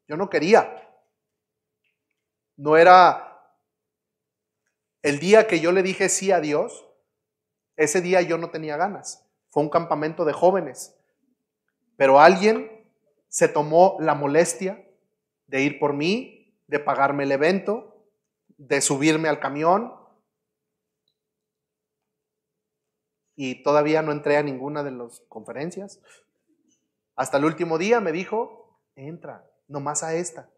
Yo no quería. No era el día que yo le dije sí a Dios, ese día yo no tenía ganas. Fue un campamento de jóvenes. Pero alguien se tomó la molestia de ir por mí, de pagarme el evento, de subirme al camión. Y todavía no entré a ninguna de las conferencias. Hasta el último día me dijo, entra, nomás a esta.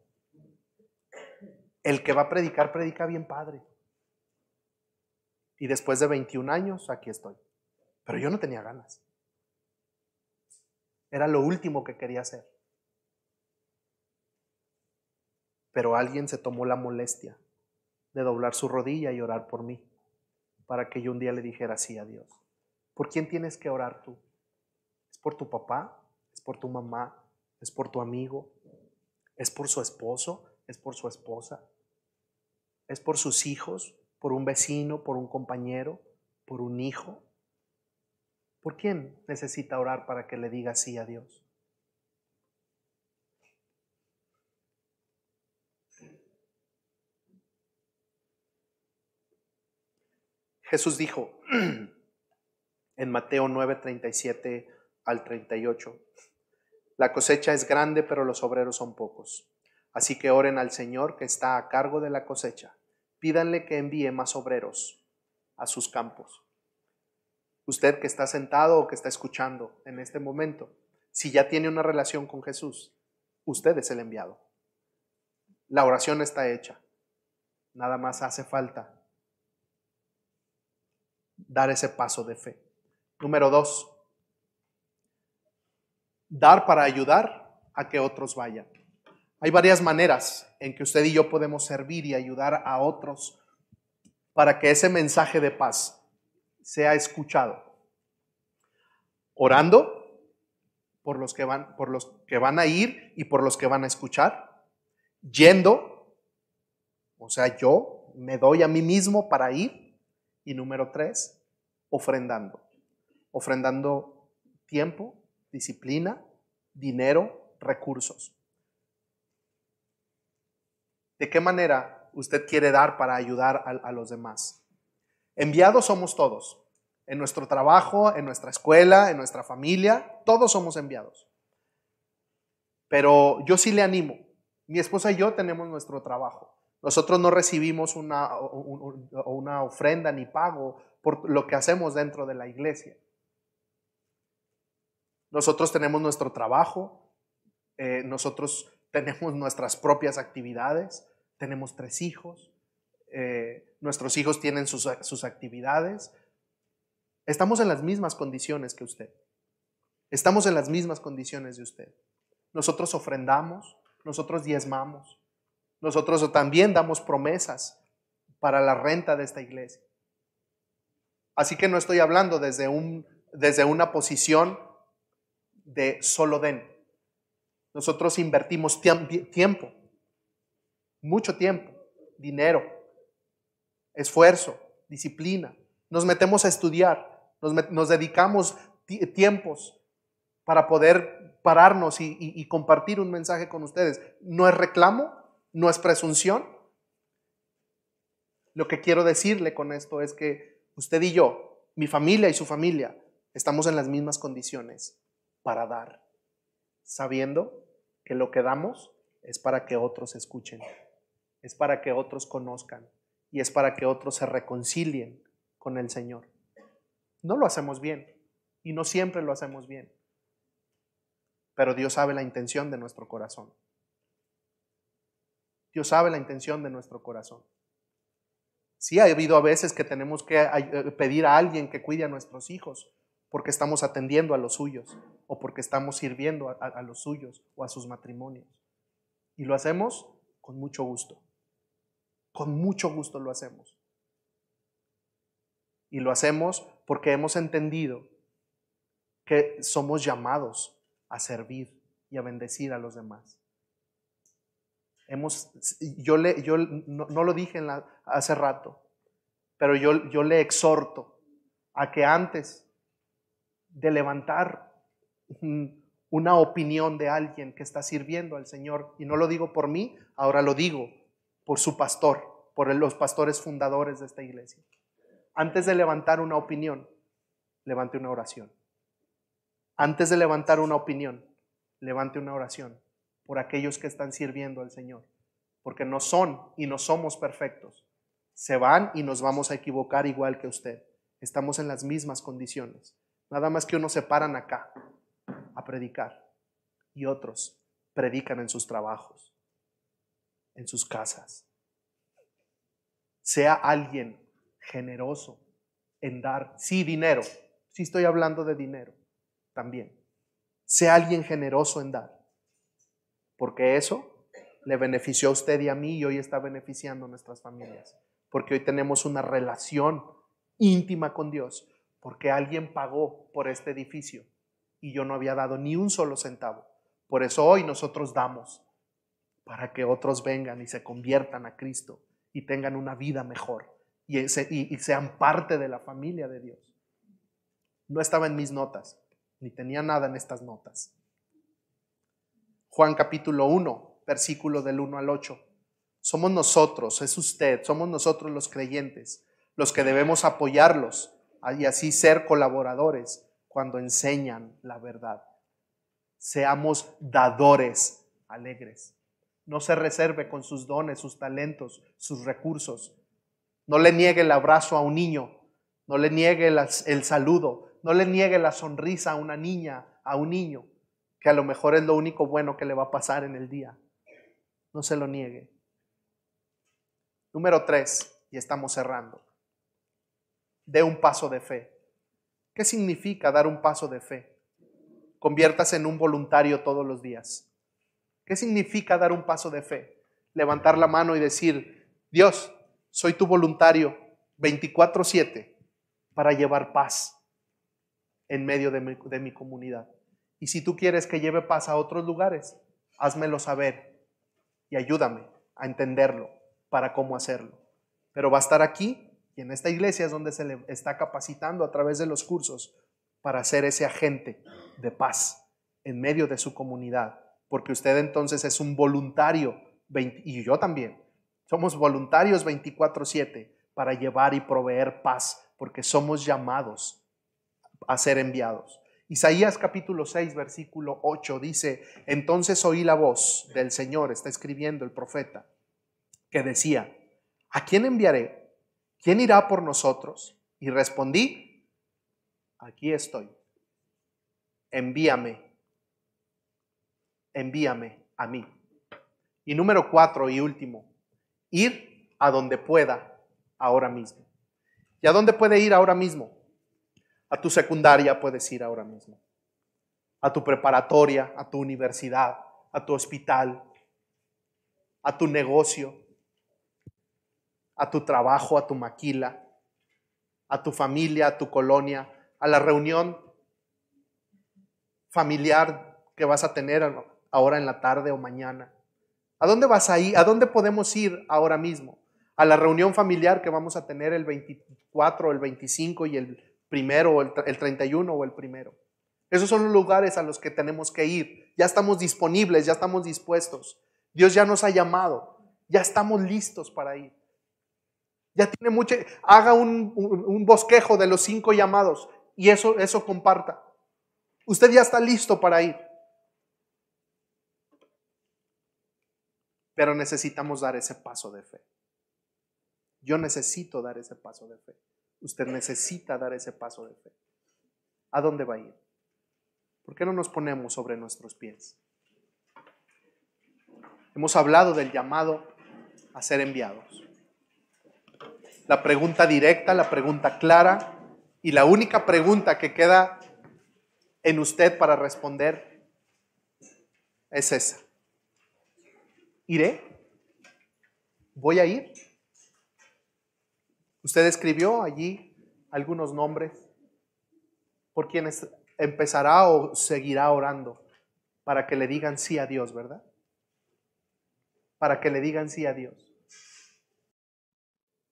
El que va a predicar, predica bien padre. Y después de 21 años, aquí estoy. Pero yo no tenía ganas. Era lo último que quería hacer. Pero alguien se tomó la molestia de doblar su rodilla y orar por mí, para que yo un día le dijera sí a Dios. ¿Por quién tienes que orar tú? ¿Es por tu papá? ¿Es por tu mamá? ¿Es por tu amigo? ¿Es por su esposo? ¿Es por su esposa? ¿Es por sus hijos? ¿Por un vecino? ¿Por un compañero? ¿Por un hijo? ¿Por quién necesita orar para que le diga sí a Dios? Jesús dijo en Mateo 9, 37 al 38, la cosecha es grande, pero los obreros son pocos. Así que oren al Señor que está a cargo de la cosecha. Pídanle que envíe más obreros a sus campos. Usted que está sentado o que está escuchando en este momento, si ya tiene una relación con Jesús, usted es el enviado. La oración está hecha. Nada más hace falta dar ese paso de fe. Número dos, dar para ayudar a que otros vayan. Hay varias maneras en que usted y yo podemos servir y ayudar a otros para que ese mensaje de paz sea escuchado. Orando por los que van, por los que van a ir y por los que van a escuchar. Yendo, o sea, yo me doy a mí mismo para ir. Y número tres, ofrendando. Ofrendando tiempo, disciplina, dinero, recursos. ¿De qué manera usted quiere dar para ayudar a, los demás? Enviados somos todos. En nuestro trabajo, en nuestra escuela, en nuestra familia, todos somos enviados. Pero yo sí le animo. Mi esposa y yo tenemos nuestro trabajo. Nosotros no recibimos una, una ofrenda ni pago por lo que hacemos dentro de la iglesia. Nosotros tenemos nuestro trabajo, eh, nosotros tenemos nuestras propias actividades, tenemos tres hijos, eh, nuestros hijos tienen sus, sus actividades. Estamos en las mismas condiciones que usted. Estamos en las mismas condiciones de usted. Nosotros ofrendamos, nosotros diezmamos, nosotros también damos promesas para la renta de esta iglesia. Así que no estoy hablando desde, un, desde una posición de solo den. Nosotros invertimos tiempo, mucho tiempo, dinero, esfuerzo, disciplina. Nos metemos a estudiar, nos, dedicamos tiempos para poder pararnos y, y compartir un mensaje con ustedes. No es reclamo, no es presunción. Lo que quiero decirle con esto es que usted y yo, mi familia y su familia, estamos en las mismas condiciones para dar, sabiendo que lo que damos es para que otros escuchen, es para que otros conozcan, y es para que otros se reconcilien con el Señor. No lo hacemos bien y no siempre lo hacemos bien, pero Dios sabe la intención de nuestro corazón. Dios sabe la intención de nuestro corazón. Sí ha habido a veces que tenemos que eh, pedir a alguien que cuide a nuestros hijos porque estamos atendiendo a los suyos o porque estamos sirviendo a, los suyos o a sus matrimonios. Y lo hacemos con mucho gusto. Con mucho gusto lo hacemos. Y lo hacemos porque hemos entendido que somos llamados a servir y a bendecir a los demás. Hemos, yo le, yo no, lo dije en la, hace rato, pero yo, yo le exhorto a que antes de levantar una opinión de alguien que está sirviendo al Señor, y no lo digo por mí, ahora lo digo por su pastor, por los pastores fundadores de esta iglesia. Antes de levantar una opinión, levante una oración. Antes de levantar una opinión, levante una oración por aquellos que están sirviendo al Señor, porque no son y no somos perfectos. Se van y nos vamos a equivocar igual que usted. Estamos en las mismas condiciones. Nada más que unos se paran acá a predicar y otros predican en sus trabajos, en sus casas. Sea alguien generoso en dar, sí, dinero, sí estoy hablando de dinero también. Sea alguien generoso en dar, porque eso le benefició a usted y a mí y hoy está beneficiando a nuestras familias, porque hoy tenemos una relación íntima con Dios, porque alguien pagó por este edificio y yo no había dado ni un solo centavo. Por eso hoy nosotros damos para que otros vengan y se conviertan a Cristo y tengan una vida mejor y, sean parte de la familia de Dios. No estaba en mis notas, ni tenía nada en estas notas. Juan capítulo 1, versículo del 1 al 8. Somos nosotros, es usted, somos nosotros los creyentes, los que debemos apoyarlos y así ser colaboradores cuando enseñan la verdad. Seamos dadores alegres. No se reserve con sus dones, sus talentos, sus recursos. No le niegue el abrazo a un niño, no le niegue el, saludo, no le niegue la sonrisa a una niña, a un niño, que a lo mejor es lo único bueno que le va a pasar en el día. No se lo niegue. Número tres, y estamos cerrando. De un paso de fe. ¿Qué significa dar un paso de fe? Conviértase en un voluntario todos los días. ¿Qué significa dar un paso de fe? Levantar la mano y decir, Dios, soy tu voluntario 24/7 para llevar paz en medio de mi, de mi, comunidad. Y si tú quieres que lleve paz a otros lugares, házmelo saber y ayúdame a entenderlo para cómo hacerlo. Pero va a estar aquí y en esta iglesia es donde se le está capacitando a través de los cursos para ser ese agente de paz en medio de su comunidad. Porque usted entonces es un voluntario, y yo también, somos voluntarios 24/7 para llevar y proveer paz, porque somos llamados a ser enviados. Isaías capítulo 6, versículo 8 dice, entonces oí la voz del Señor, está escribiendo el profeta, que decía, ¿a quién enviaré? ¿Quién irá por nosotros? Y respondí, aquí estoy, envíame, envíame a mí. Y número cuatro y último, ir a donde pueda ahora mismo. ¿Y a dónde puede ir ahora mismo? A tu secundaria puedes ir ahora mismo. A tu preparatoria, a tu universidad, a tu hospital, a tu negocio, a tu trabajo, a tu maquila, a tu familia, a tu colonia, a la reunión familiar que vas a tener ahora en la tarde o mañana. ¿A dónde vas a ir? ¿A dónde podemos ir ahora mismo? A la reunión familiar que vamos a tener el 24, el 25 y el primero, el, el 31 o el primero. Esos son los lugares a los que tenemos que ir. Ya estamos disponibles, ya estamos dispuestos. Dios ya nos ha llamado, ya estamos listos para ir. Ya tiene mucho, haga un, bosquejo de los cinco llamados y eso, eso comparta. Usted ya está listo para ir. Pero necesitamos dar ese paso de fe. Yo necesito dar ese paso de fe. Usted necesita dar ese paso de fe. ¿A dónde va a ir? ¿Por qué no nos ponemos sobre nuestros pies? Hemos hablado del llamado a ser enviados la pregunta directa, la pregunta clara y la única pregunta que queda en usted para responder es esa. ¿Iré? ¿Voy a ir? Usted escribió allí algunos nombres por quienes empezará o seguirá orando para que le digan sí a Dios, ¿verdad? Para que le digan sí a Dios.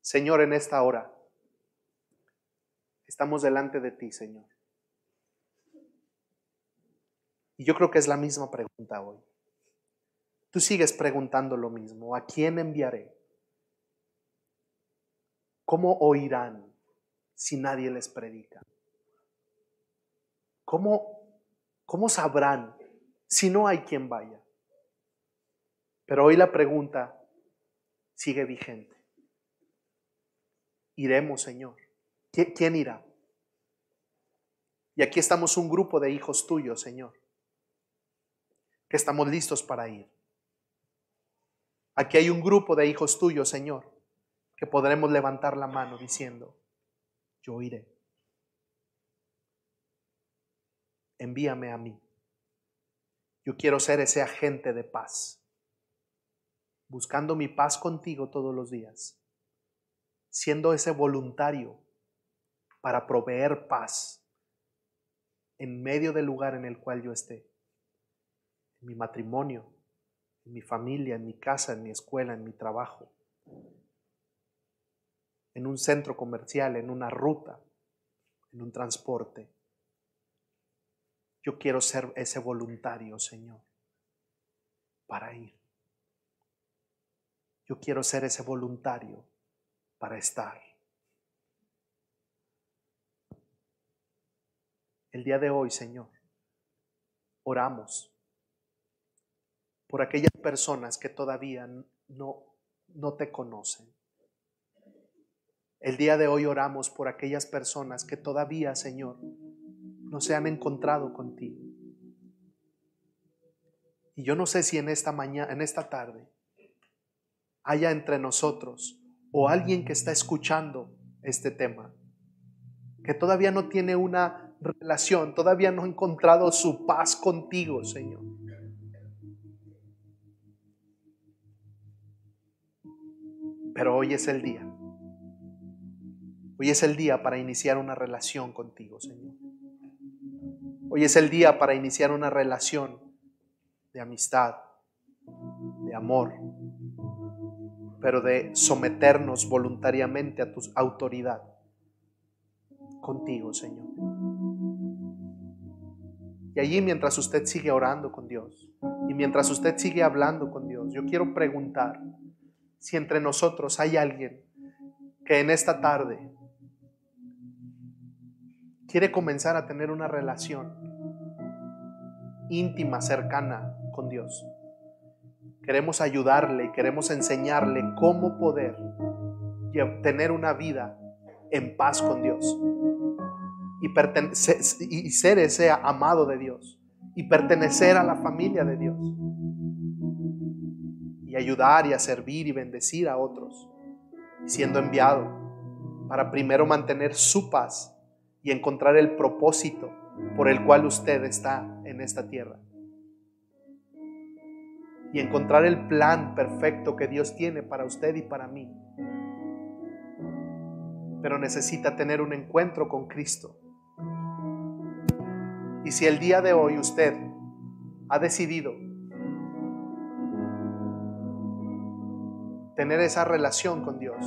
Señor, en esta hora estamos delante de ti, Señor. Y yo creo que es la misma pregunta hoy. Tú sigues preguntando lo mismo. ¿A quién enviaré? ¿Cómo oirán si nadie les predica? ¿Cómo, cómo sabrán si no hay quien vaya. Pero hoy la pregunta sigue vigente. Iremos, Señor. ¿Quién irá? Y aquí estamos un grupo de hijos tuyos, Señor, que estamos listos para ir. Aquí hay un grupo de hijos tuyos, Señor, que podremos levantar la mano diciendo, yo iré. Envíame a mí. Yo quiero ser ese agente de paz, buscando mi paz contigo todos los días, siendo ese voluntario para proveer paz en medio del lugar en el cual yo esté, en mi matrimonio, en mi familia, en mi casa, en mi escuela, en mi trabajo, en un centro comercial, en una ruta, en un transporte. Yo quiero ser ese voluntario, Señor, para ir. Yo quiero ser ese voluntario para estar. El día de hoy, Señor, oramos por aquellas personas que todavía no, no te conocen. El día de hoy oramos por aquellas personas que todavía, Señor, no se han encontrado contigo. Y yo no sé si en esta mañana, en esta tarde, haya entre nosotros o alguien que está escuchando este tema, que todavía no tiene una relación, todavía no ha encontrado su paz contigo, Señor. Pero hoy es el día. Hoy es el día para iniciar una relación contigo, Señor. Hoy es el día para iniciar una relación de amistad, de amor, pero de someternos voluntariamente a tu autoridad contigo, Señor. Y allí mientras usted sigue orando con Dios y mientras usted sigue hablando con Dios, yo quiero preguntar si entre nosotros hay alguien que en esta tarde quiere comenzar a tener una relación íntima, cercana con Dios. Queremos ayudarle y queremos enseñarle cómo poder tener una vida en paz con Dios. Y, y ser ese amado de Dios. Y pertenecer a la familia de Dios. Y ayudar y a servir y bendecir a otros, siendo enviado para primero mantener su paz y encontrar el propósito por el cual usted está en esta tierra. Y encontrar el plan perfecto que Dios tiene para usted y para mí. Pero necesita tener un encuentro con Cristo y si el día de hoy usted ha decidido tener esa relación con Dios,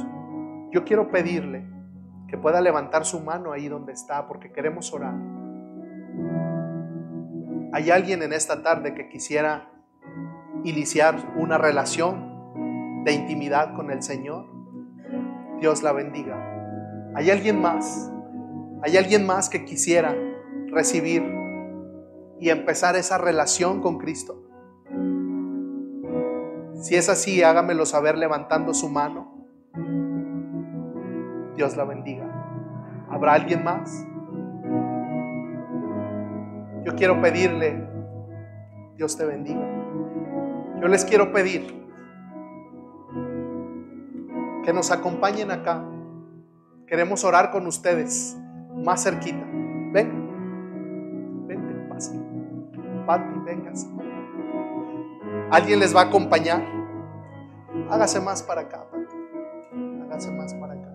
yo quiero pedirle que pueda levantar su mano ahí donde está porque queremos orar. ¿Hay alguien en esta tarde que quisiera iniciar una relación de intimidad con el Señor? Dios la bendiga. ¿Hay alguien más? ¿Hay alguien más que quisiera recibir y empezar esa relación con Cristo? Si es así, hágamelo saber levantando su mano. Dios la bendiga. ¿Habrá alguien más? Yo quiero pedirle, Dios te bendiga. Yo les quiero pedir que nos acompañen acá. Queremos orar con ustedes más cerquita. Ven. Pati, véngase. Alguien les va a acompañar. Hágase más para acá, Pati. Hágase más para acá.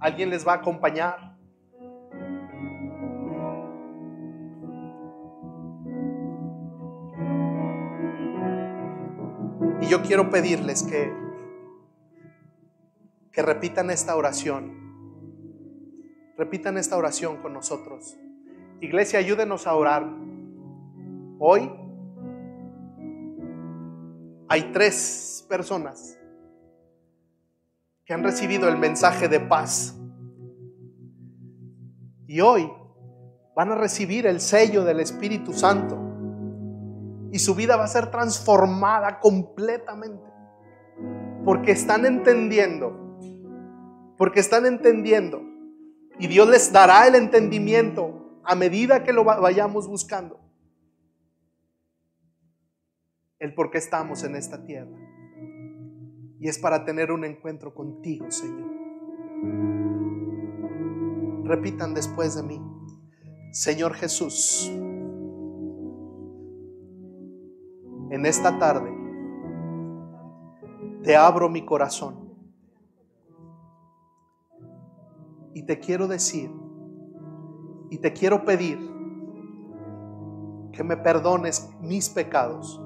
Alguien les va a acompañar. Yo quiero pedirles que, que repitan esta oración. Repitan esta oración con nosotros. Iglesia, ayúdenos a orar. Hoy hay tres personas que han recibido el mensaje de paz. Y hoy van a recibir el sello del Espíritu Santo. Y su vida va a ser transformada completamente. Porque están entendiendo, porque están entendiendo. Y Dios les dará el entendimiento a medida que lo vayamos buscando. El por qué estamos en esta tierra. Y es para tener un encuentro contigo, Señor. Repitan después de mí. Señor Jesús, en esta tarde te abro mi corazón y te quiero decir y te quiero pedir que me perdones mis pecados.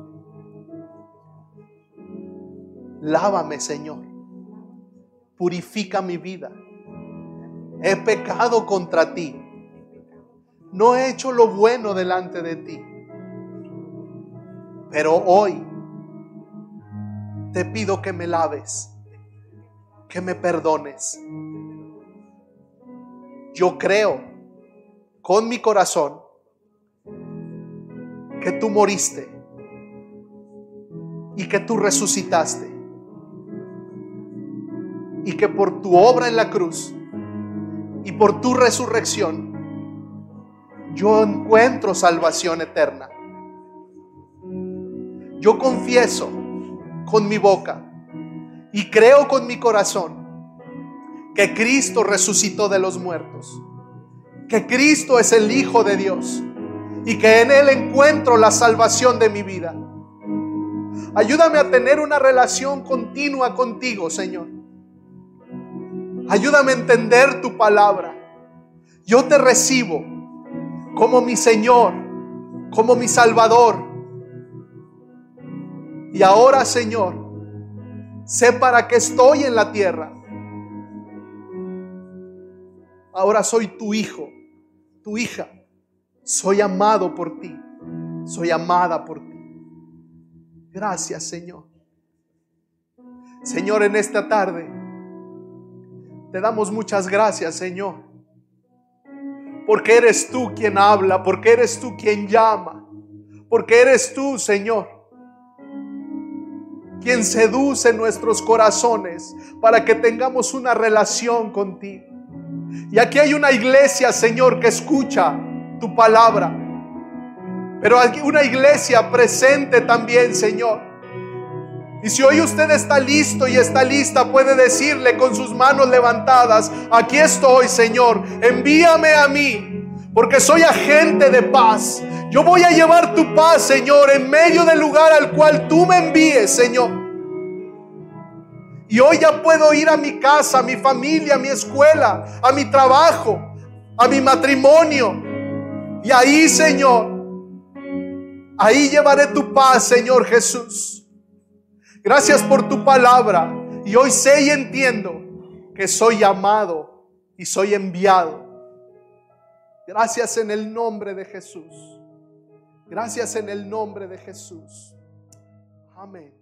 Lávame, Señor. Purifica mi vida. He pecado contra ti. No he hecho lo bueno delante de ti. Pero hoy te pido que me laves, que me perdones. Yo creo con mi corazón que tú moriste y que tú resucitaste y que por tu obra en la cruz y por tu resurrección yo encuentro salvación eterna. Yo confieso con mi boca y creo con mi corazón que Cristo resucitó de los muertos, que Cristo es el Hijo de Dios y que en Él encuentro la salvación de mi vida. Ayúdame a tener una relación continua contigo, Señor. Ayúdame a entender tu palabra. Yo te recibo como mi Señor, como mi Salvador y ahora, Señor, sé para qué estoy en la tierra. Ahora soy tu hijo, tu hija. Soy amado por ti. Soy amada por ti. Gracias, Señor. Señor, en esta tarde te damos muchas gracias, Señor. Porque eres tú quien habla, porque eres tú quien llama, porque eres tú, Señor quien seduce nuestros corazones para que tengamos una relación contigo. Y aquí hay una iglesia, Señor, que escucha tu palabra. Pero hay una iglesia presente también, Señor. Y si hoy usted está listo y está lista, puede decirle con sus manos levantadas, aquí estoy, Señor, envíame a mí, porque soy agente de paz. Yo voy a llevar tu paz, Señor, en medio del lugar al cual tú me envíes, Señor. Y hoy ya puedo ir a mi casa, a mi familia, a mi escuela, a mi trabajo, a mi matrimonio. Y ahí, Señor, ahí llevaré tu paz, Señor Jesús. Gracias por tu palabra. Y hoy sé y entiendo que soy llamado y soy enviado. Gracias en el nombre de Jesús. Gracias en el nombre de Jesús. Amén.